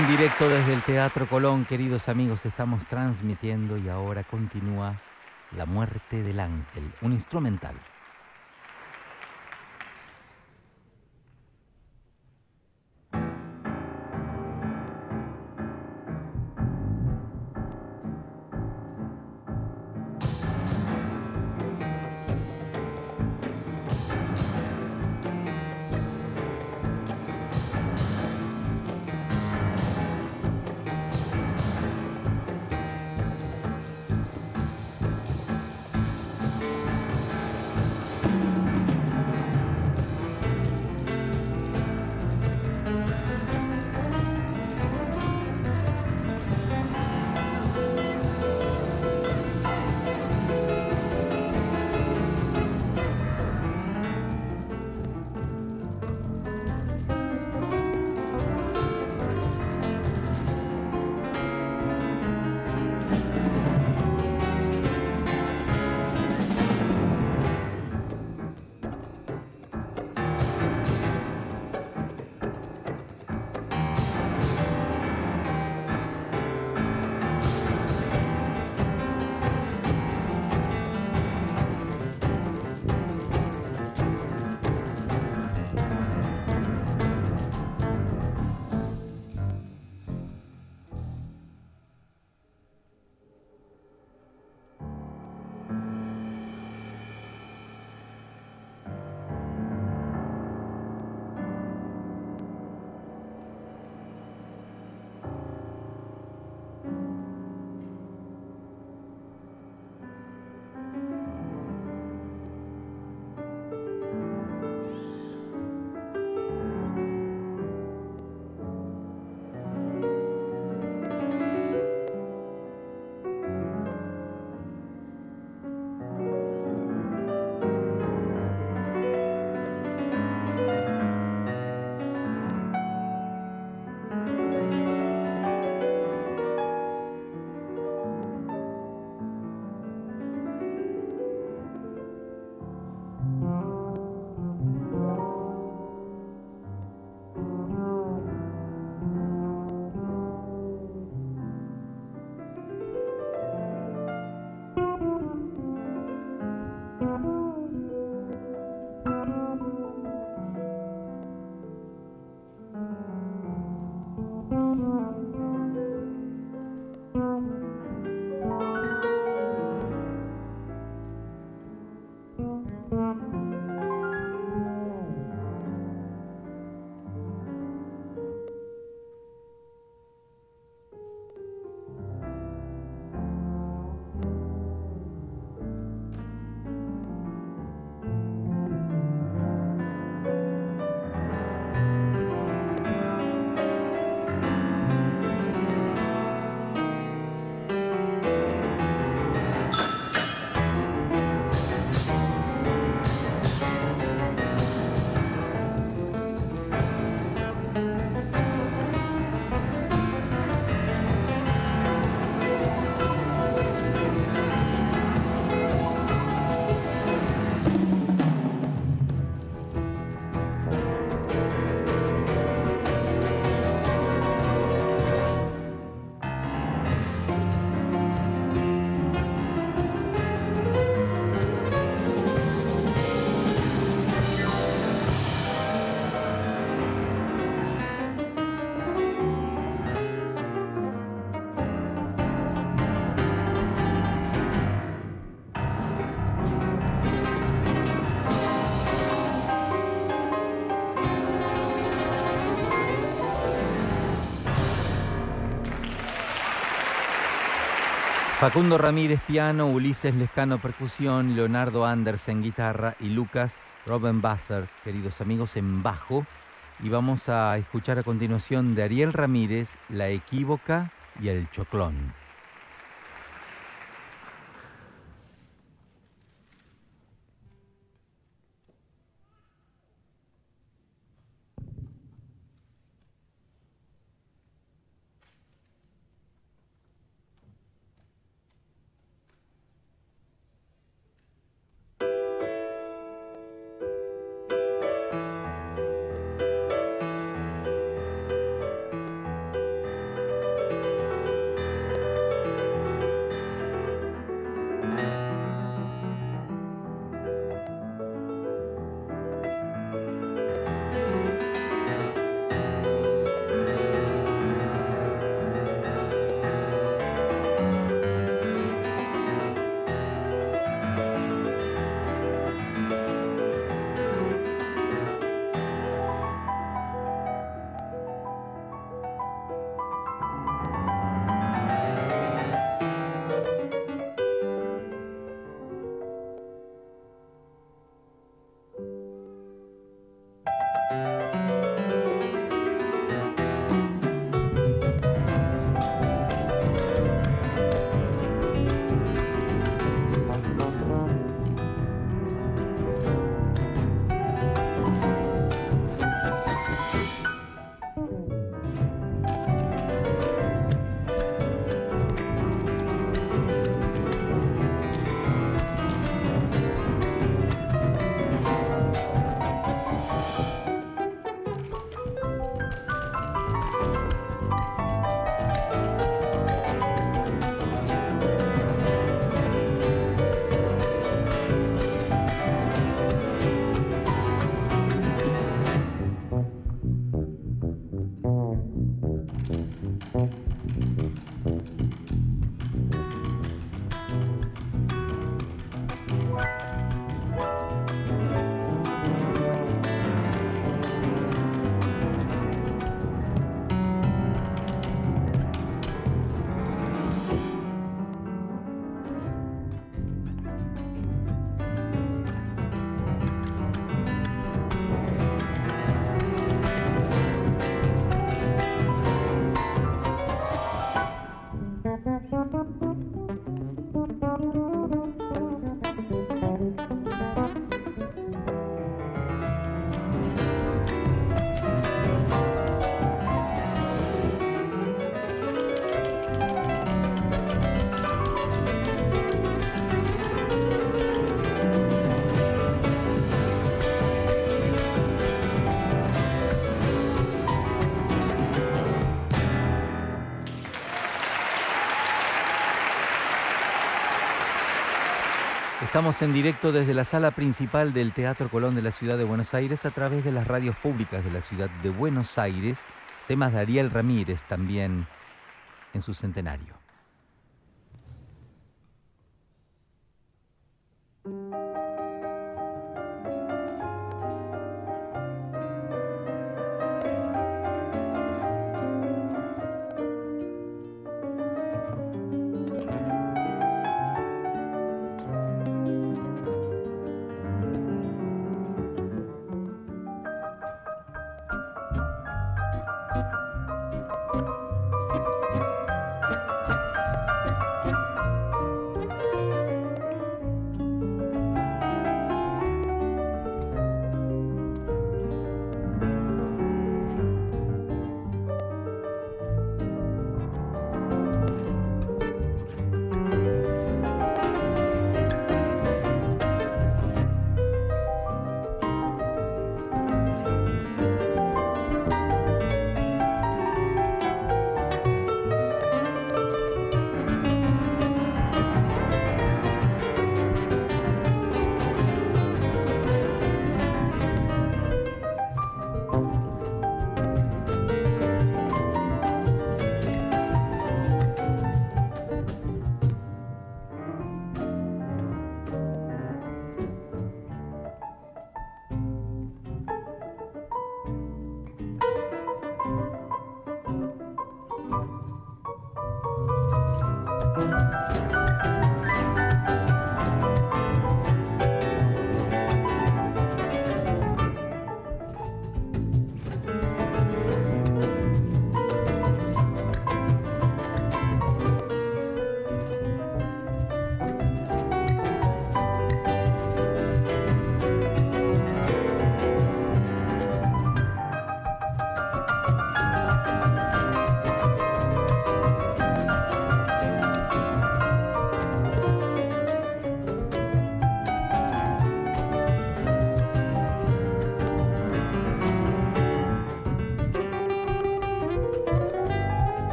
En directo desde el Teatro Colón, queridos amigos, estamos transmitiendo y ahora continúa La muerte del ángel, un instrumental. Facundo Ramírez piano, Ulises Lescano percusión, Leonardo Andersen guitarra y Lucas Robbenbasser, queridos amigos, en bajo. Y vamos a escuchar a continuación de Ariel Ramírez, La Equívoca y El Choclón. Estamos en directo desde la sala principal del Teatro Colón de la Ciudad de Buenos Aires a través de las radios públicas de la Ciudad de Buenos Aires, temas de Ariel Ramírez también en su centenario.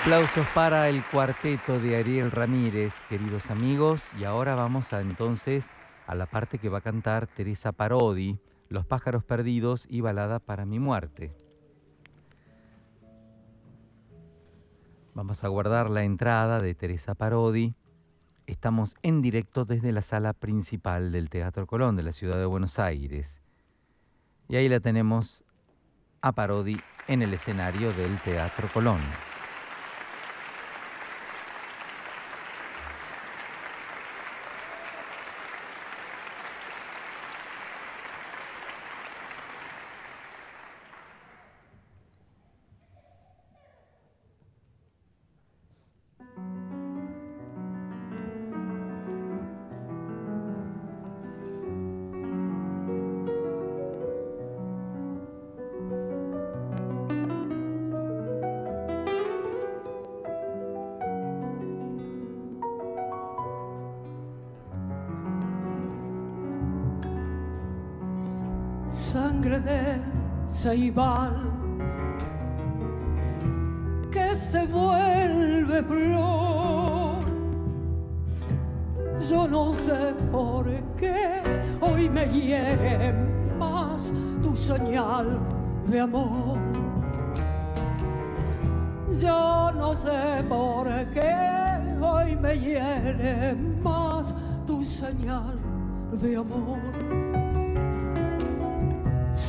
Aplausos para el cuarteto de Ariel Ramírez, queridos amigos. Y ahora vamos entonces a la parte que va a cantar Teresa Parodi, Los pájaros perdidos y Balada para mi muerte. Vamos a guardar la entrada de Teresa Parodi. Estamos en directo desde la sala principal del Teatro Colón de la ciudad de Buenos Aires. Y ahí la tenemos a Parodi en el escenario del Teatro Colón. De ceibal que se vuelve flor. Yo no sé por qué hoy me hiere más tu señal de amor. Yo no sé por qué hoy me hiere más tu señal de amor.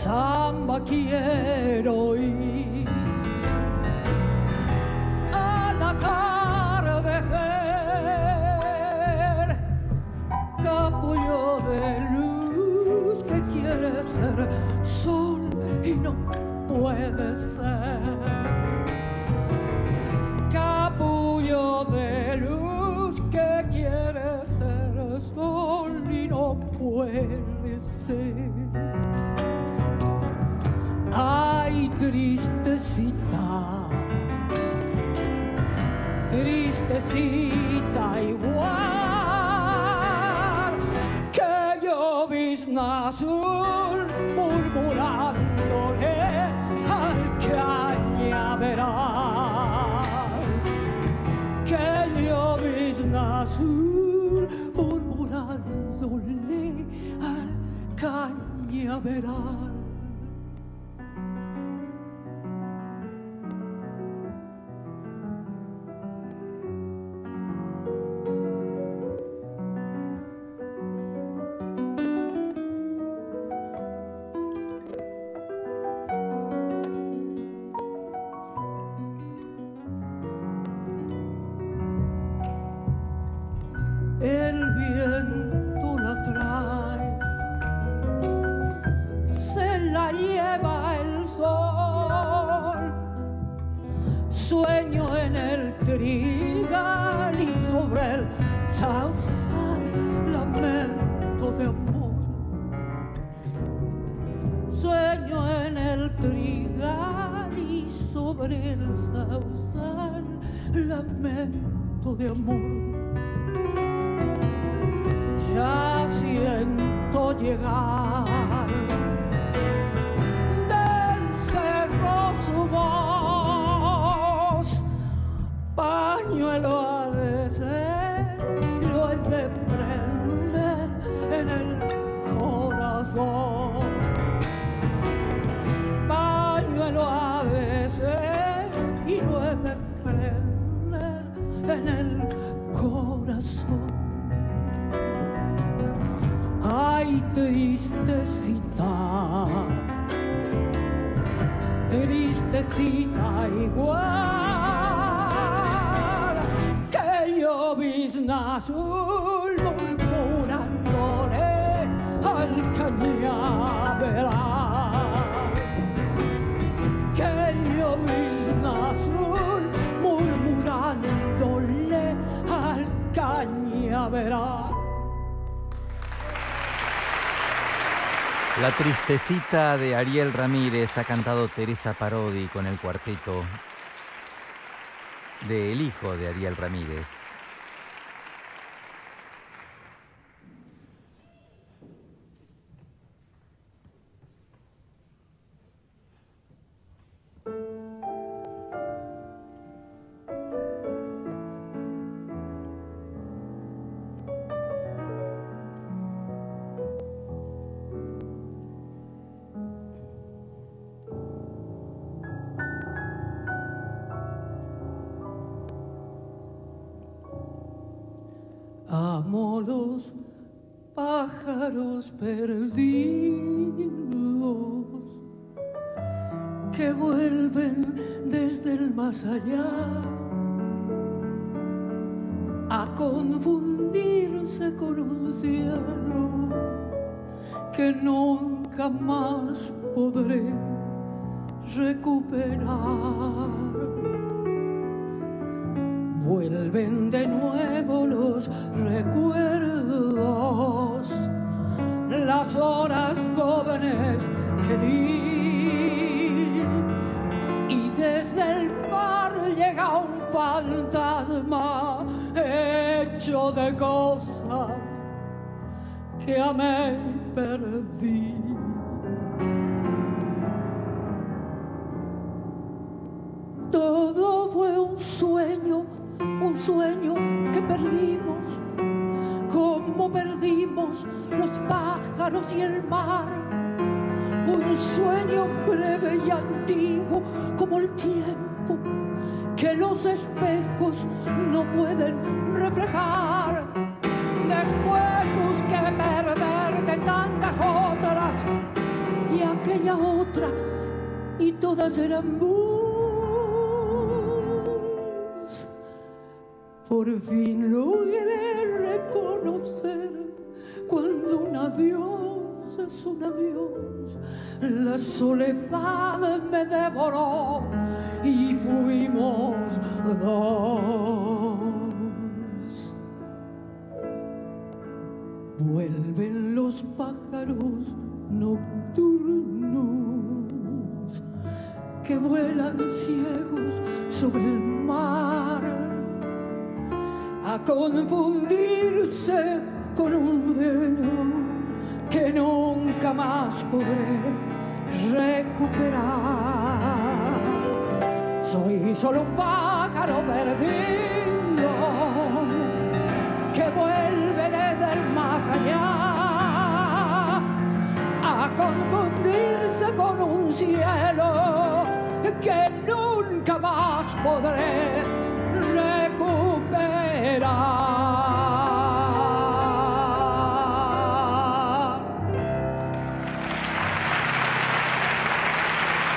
Samba quiero ir al atardecer, capullo de luz que quiere ser sol y no puede ser. Tristecita igual que llovizna azul murmurándole al cañaveral. Que llovizna azul murmurándole al cañaveral. La tristecita de Ariel Ramírez ha cantado Teresa Parodi con el cuarteto del hijo de Ariel Ramírez.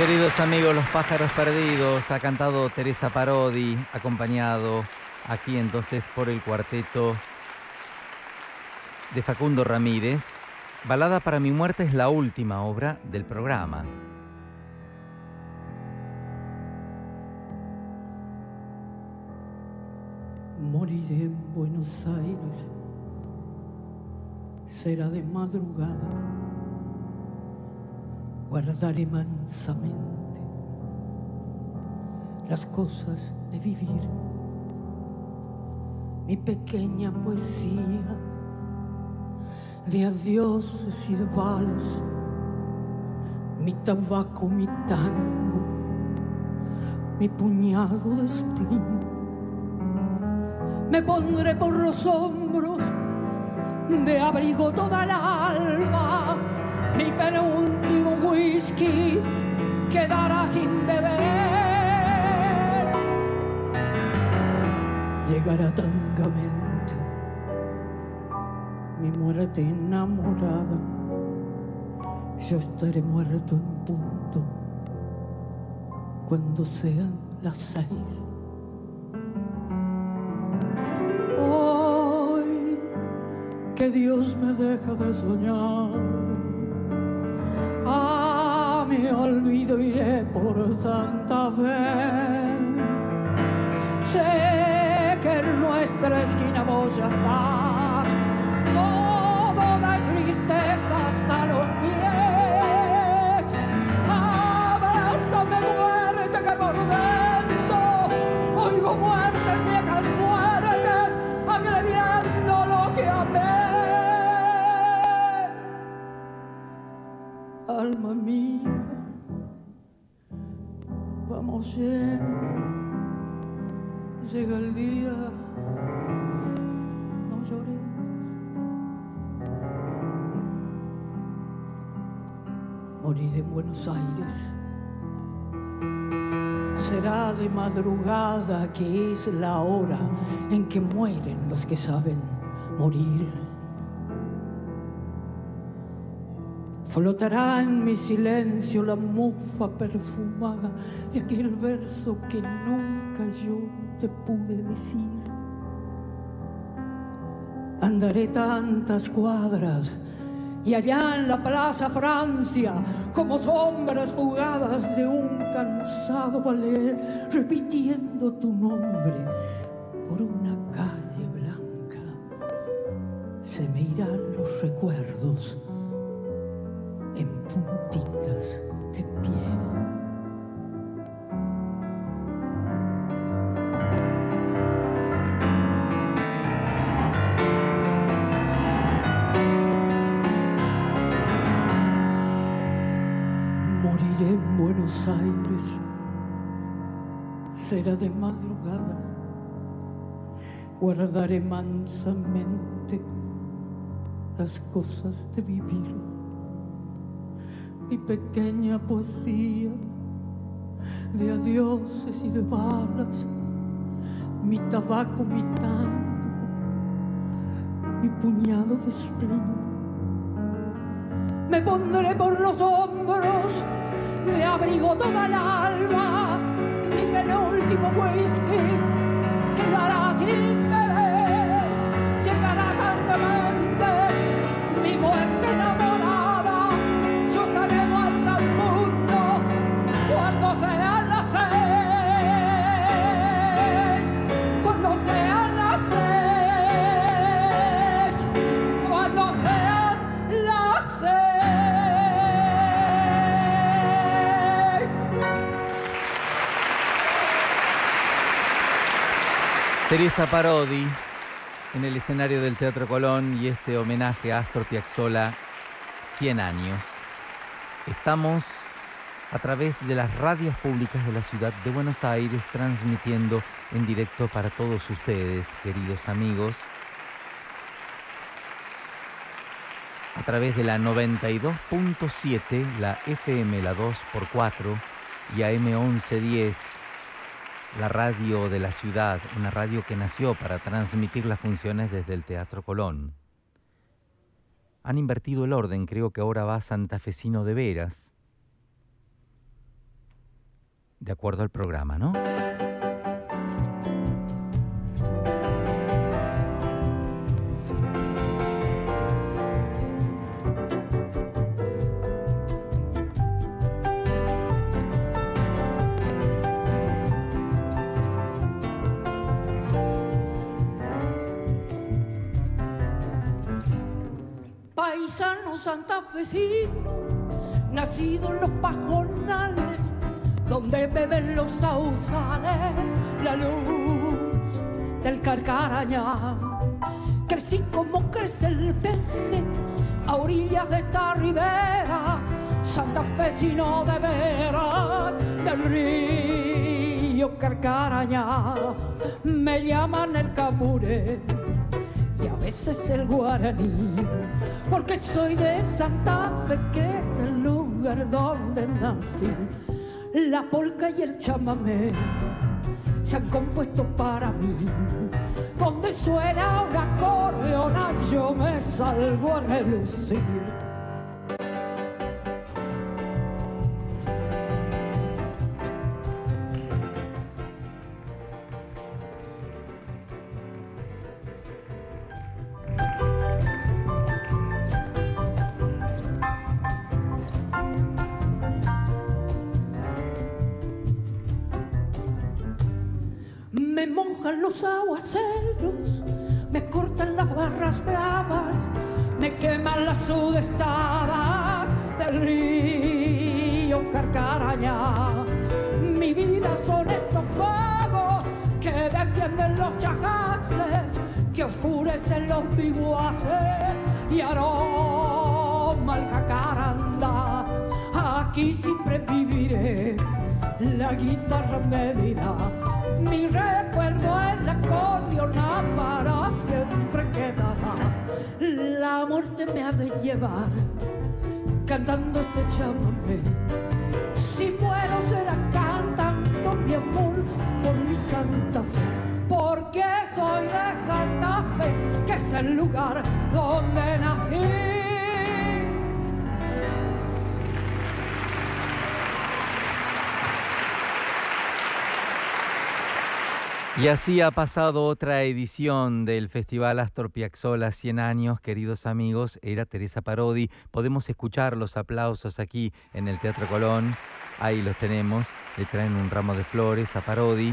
Queridos amigos, Los Pájaros Perdidos, ha cantado Teresa Parodi, acompañado aquí entonces por el cuarteto de Facundo Ramírez. Balada para mi muerte es la última obra del programa. Moriré en Buenos Aires, será de madrugada, guardaré mansamente las cosas de vivir, mi pequeña poesía de adioses y de vales, mi tabaco, mi tango, mi puñado de espín. Me pondré por los hombros de abrigo toda el Mi penúltimo whisky quedará sin beber. Llegará tangamente mi muerte enamorada. Yo estaré muerto en punto cuando sean las seis. Hoy que Dios me deja de soñar. Mi olvido iré por Santa Fe. Sé que en nuestra esquina vos ya estás, vamos yendo, llega el día, no llores. Moriré en Buenos Aires. Será de madrugada que es la hora en que mueren los que saben morir. Flotará en mi silencio la mufa perfumada de aquel verso que nunca yo te pude decir. Andaré tantas cuadras y allá en la Plaza Francia, como sombras fugadas de un cansado ballet, repitiendo tu nombre por una calle blanca, se me irán los recuerdos en puntitas de pie. Moriré en Buenos Aires, será de madrugada. Guardaré mansamente las cosas de vivir. Mi pequeña poesía de adioses y de balas, mi tabaco, mi tango, mi puñado de spleen. Me pondré por los hombros, me abrigo toda el alma, mi penúltimo whisky quedará sin Teresa Parodi en el escenario del Teatro Colón y este homenaje a Astor Piazzolla 100 años. Estamos a través de las radios públicas de la ciudad de Buenos Aires transmitiendo en directo para todos ustedes, queridos amigos, a través de la 92.7, la FM la 2x4 y AM 1110 la radio de la ciudad, una radio que nació para transmitir las funciones desde el Teatro Colón. Han invertido el orden, creo que ahora va Santafesino de Veras, de acuerdo al programa, ¿no? Paisano santafesino, nacido en los pajonales, donde beben los sausales la luz del carcarañá. Crecí como crece el peje a orillas de esta ribera, santafesino de veras del río Carcarañá. Me llaman el a veces el guaraní, porque soy de Santa Fe, que es el lugar donde nací. La polca y el chamamé se han compuesto para mí. Donde suena una acordeona, yo me salgo a relucir. Chamamé. Si muero será cantando mi amor por mi Santa Fe. Porque soy de Santa Fe, que es el lugar Y así ha pasado otra edición del Festival Astor Piazzolla 100 años, queridos amigos, era Teresa Parodi. Podemos escuchar los aplausos aquí en el Teatro Colón. Ahí los tenemos. Le traen un ramo de flores a Parodi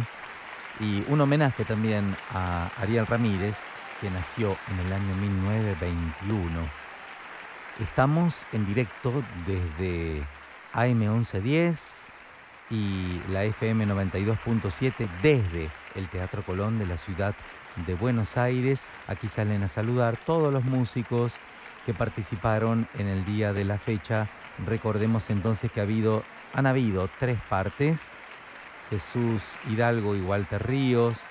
y un homenaje también a Ariel Ramírez, que nació en el año 1921. Estamos en directo desde AM 1110 y la FM 92.7 desde el Teatro Colón de la ciudad de Buenos Aires. Aquí salen a saludar todos los músicos que participaron en el día de la fecha. Recordemos entonces que ha habido, han habido tres partes. Jesús Hidalgo y Walter Ríos,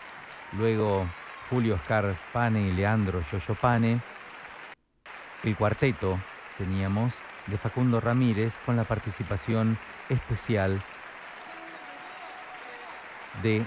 luego Julio Oscar Pane y Leandro Yoyo Pane, el cuarteto teníamos de Facundo Ramírez con la participación especial de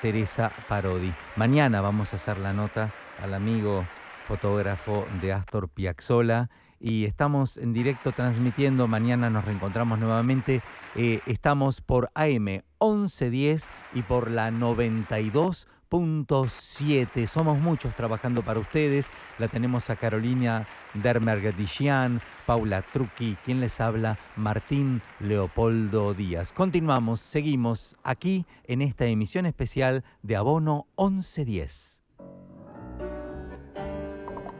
Teresa Parodi. Mañana vamos a hacer la nota al amigo fotógrafo de Astor Piazzolla y estamos en directo transmitiendo. Mañana nos reencontramos nuevamente. Eh, estamos por AM 1110 y por la 92. Punto 7. Somos muchos trabajando para ustedes. La tenemos a Carolina Dermergadishian, Paula Trucchi, quien les habla, Martín Leopoldo Díaz. Continuamos, seguimos aquí en esta emisión especial de Abono 1110.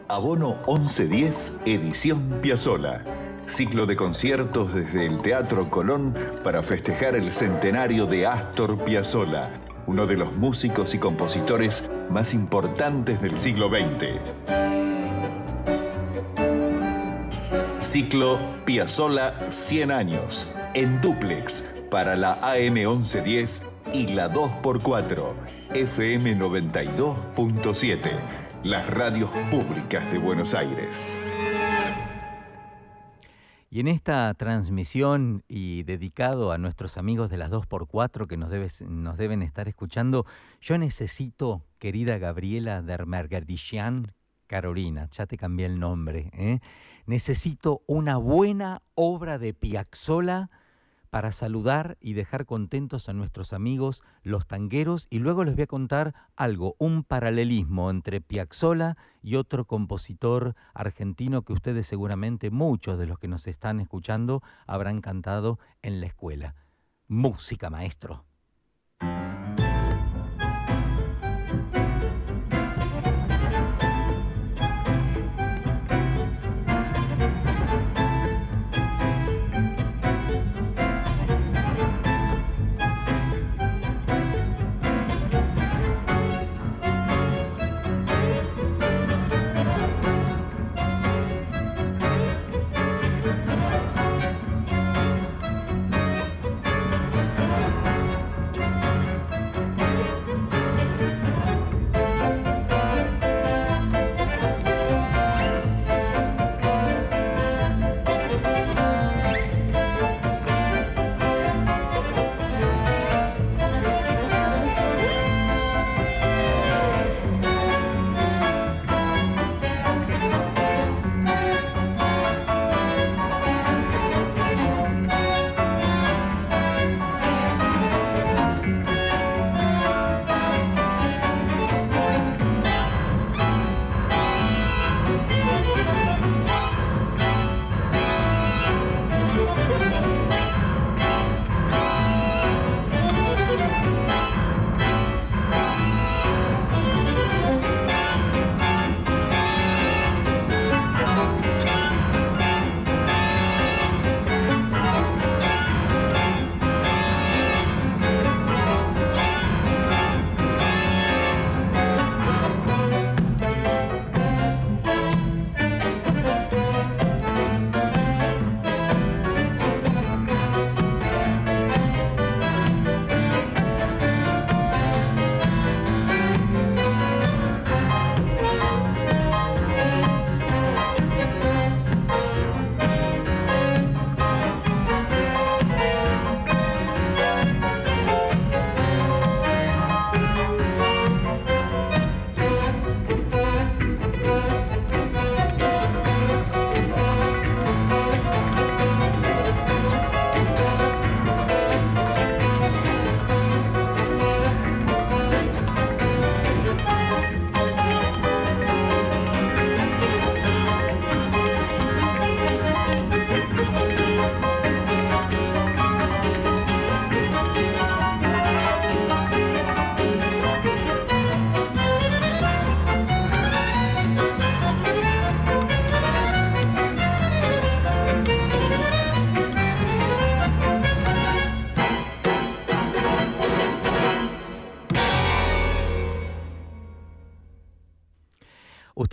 Abono 1110, edición Piazzola. Ciclo de conciertos desde el Teatro Colón para festejar el centenario de Astor Piazzolla uno de los músicos y compositores más importantes del siglo XX. Ciclo Piazzola 100 años, en duplex, para la AM 1110 y la 2x4, FM 92.7, las radios públicas de Buenos Aires. Y en esta transmisión y dedicado a nuestros amigos de las 2x4 que nos, deben estar escuchando, yo necesito, querida Gabriela Dermergerdishian, Carolina, ya te cambié el nombre, ¿eh? necesito una buena obra de Piazzola para saludar y dejar contentos a nuestros amigos los tangueros y luego les voy a contar algo, un paralelismo entre Piazzolla y otro compositor argentino que ustedes seguramente muchos de los que nos están escuchando habrán cantado en la escuela. Música, maestro.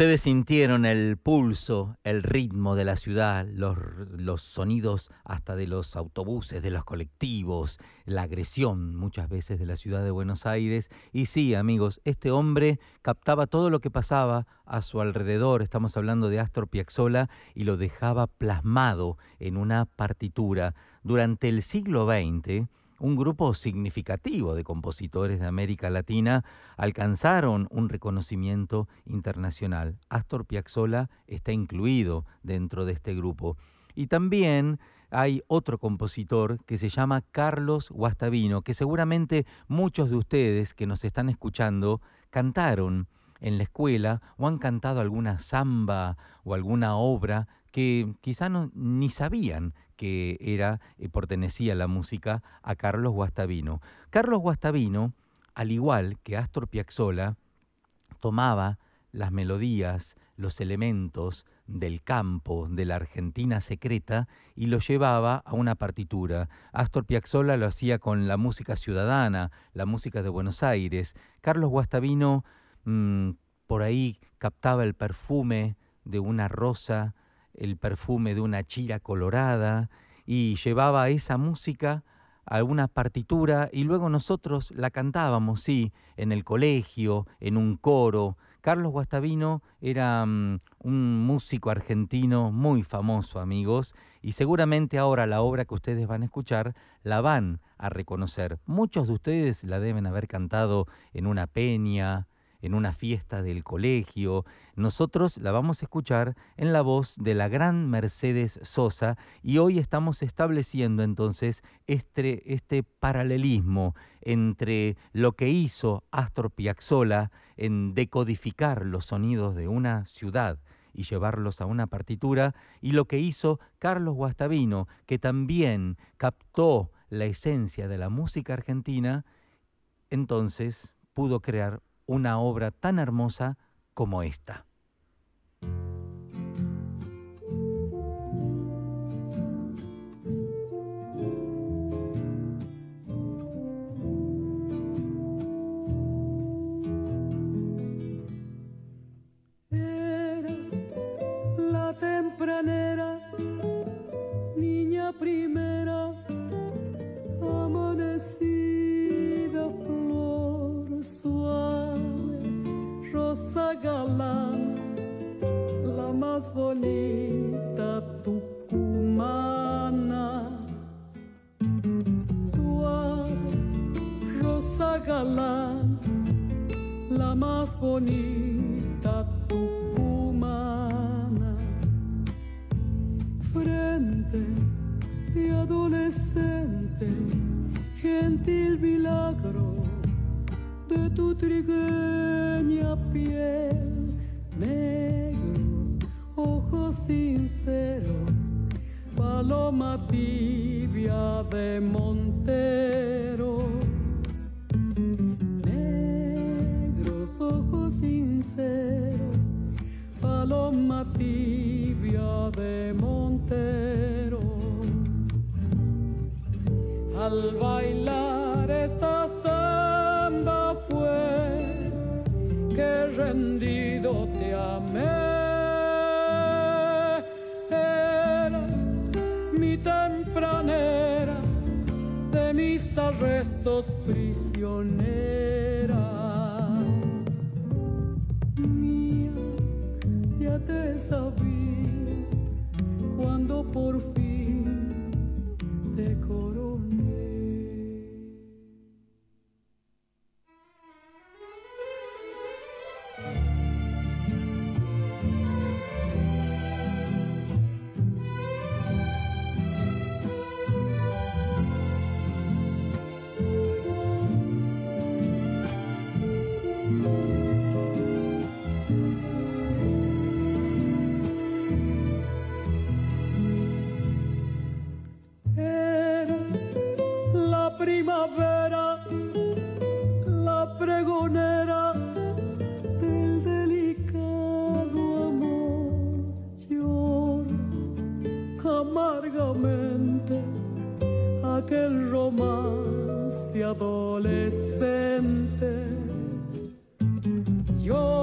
Ustedes sintieron el pulso, el ritmo de la ciudad, los, los, sonidos hasta de los autobuses, de los colectivos, la agresión muchas veces de la ciudad de Buenos Aires. Y sí, amigos, este hombre captaba todo lo que pasaba a su alrededor, estamos hablando de Astor Piazzolla, y lo dejaba plasmado en una partitura. Durante el siglo XX, un grupo significativo de compositores de América Latina alcanzaron un reconocimiento internacional. Astor Piazzolla está incluido dentro de este grupo. Y también hay otro compositor que se llama Carlos Guastavino, que seguramente muchos de ustedes que nos están escuchando cantaron en la escuela o han cantado alguna samba o alguna obra que quizá no, ni sabían que era, eh, pertenecía la música a Carlos Guastavino. Carlos Guastavino, al igual que Astor Piazzolla, tomaba las melodías, los elementos del campo, de la Argentina secreta, y lo llevaba a una partitura. Astor Piazzolla lo hacía con la música ciudadana, la música de Buenos Aires. Carlos Guastavino mm, por ahí captaba el perfume de una rosa, el perfume de una chira colorada y llevaba esa música a una partitura y luego nosotros la cantábamos, sí, en el colegio, en un coro. Carlos Guastavino era mm, un músico argentino muy famoso, amigos, y seguramente ahora la obra que ustedes van a escuchar la van a reconocer. Muchos de ustedes la deben haber cantado en una peña, en una fiesta del colegio. Nosotros la vamos a escuchar en la voz de la gran Mercedes Sosa y hoy estamos estableciendo entonces este, este paralelismo entre lo que hizo Astor Piazzolla en decodificar los sonidos de una ciudad y llevarlos a una partitura, y lo que hizo Carlos Guastavino, que también captó la esencia de la música argentina, entonces pudo crear una obra tan hermosa como esta. Más bonita tucumana. Suave, rosa galán, la más bonita tucumana. Frente de adolescente, gentil milagro de tu trigueña piel, ojos sinceros, paloma tibia de monteros. Negros ojos sinceros, paloma tibia de monteros. Al bailar esta samba fue que rendido te arrestos prisionera. Mía, ya te sabía cuando por fin te coroné. Aquel romance adolescente. Lloro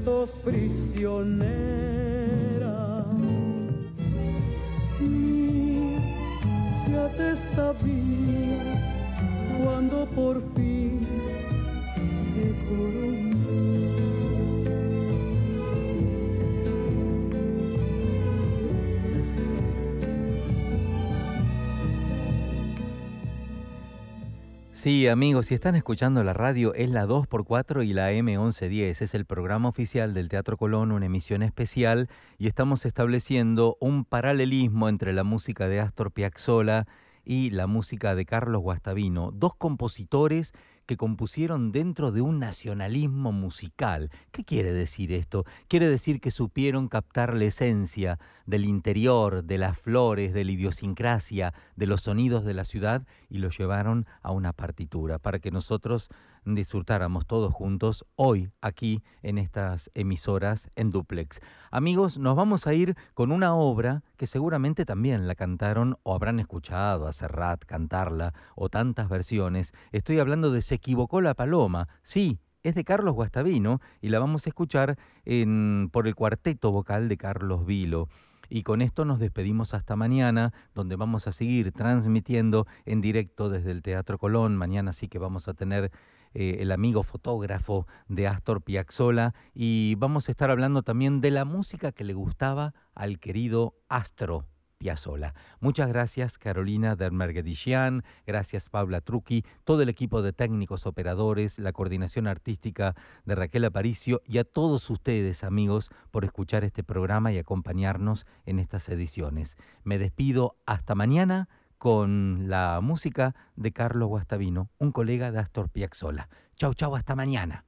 arrestos prisionera. Y ya te sabía cuando por fin te coroné. Sí, amigos, si están escuchando la radio, es la 2x4 y la M1110. Es el programa oficial del Teatro Colón, una emisión especial, y estamos estableciendo un paralelismo entre la música de Astor Piazzolla y la música de Carlos Guastavino, dos compositores que compusieron dentro de un nacionalismo musical. ¿Qué quiere decir esto? Quiere decir que supieron captar la esencia del interior, de las flores, de la idiosincrasia, de los sonidos de la ciudad y lo llevaron a una partitura para que nosotros disfrutáramos todos juntos hoy aquí en estas emisoras en duplex. Amigos, nos vamos a ir con una obra que seguramente también la cantaron o habrán escuchado a Serrat cantarla o tantas versiones. Estoy hablando de Se equivocó la paloma. Sí, es de Carlos Guastavino y la vamos a escuchar en, por el cuarteto vocal de Carlos Vilo. Y con esto nos despedimos hasta mañana, donde vamos a seguir transmitiendo en directo desde el Teatro Colón. Mañana sí que vamos a tener eh, el amigo fotógrafo de Astor Piazzolla y vamos a estar hablando también de la música que le gustaba al querido Astro Piazzolla. Muchas gracias Carolina Dermergedician, gracias Paula Trucchi, todo el equipo de técnicos operadores, la coordinación artística de Raquel Aparicio y a todos ustedes amigos por escuchar este programa y acompañarnos en estas ediciones. Me despido hasta mañana con la música de Carlos Guastavino, un colega de Astor Piazzolla. Chau, chau, hasta mañana.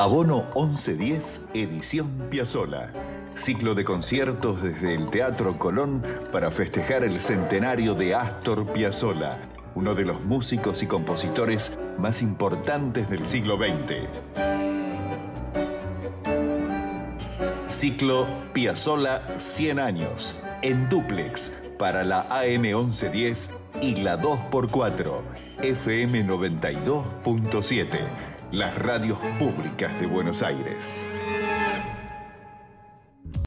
Abono 1110, edición Piazzola. Ciclo de conciertos desde el Teatro Colón para festejar el centenario de Astor Piazzolla, uno de los músicos y compositores más importantes del siglo XX. Ciclo Piazzolla 100 años, en duplex para la AM 1110 y la 2x4, FM 92.7, las radios públicas de Buenos Aires.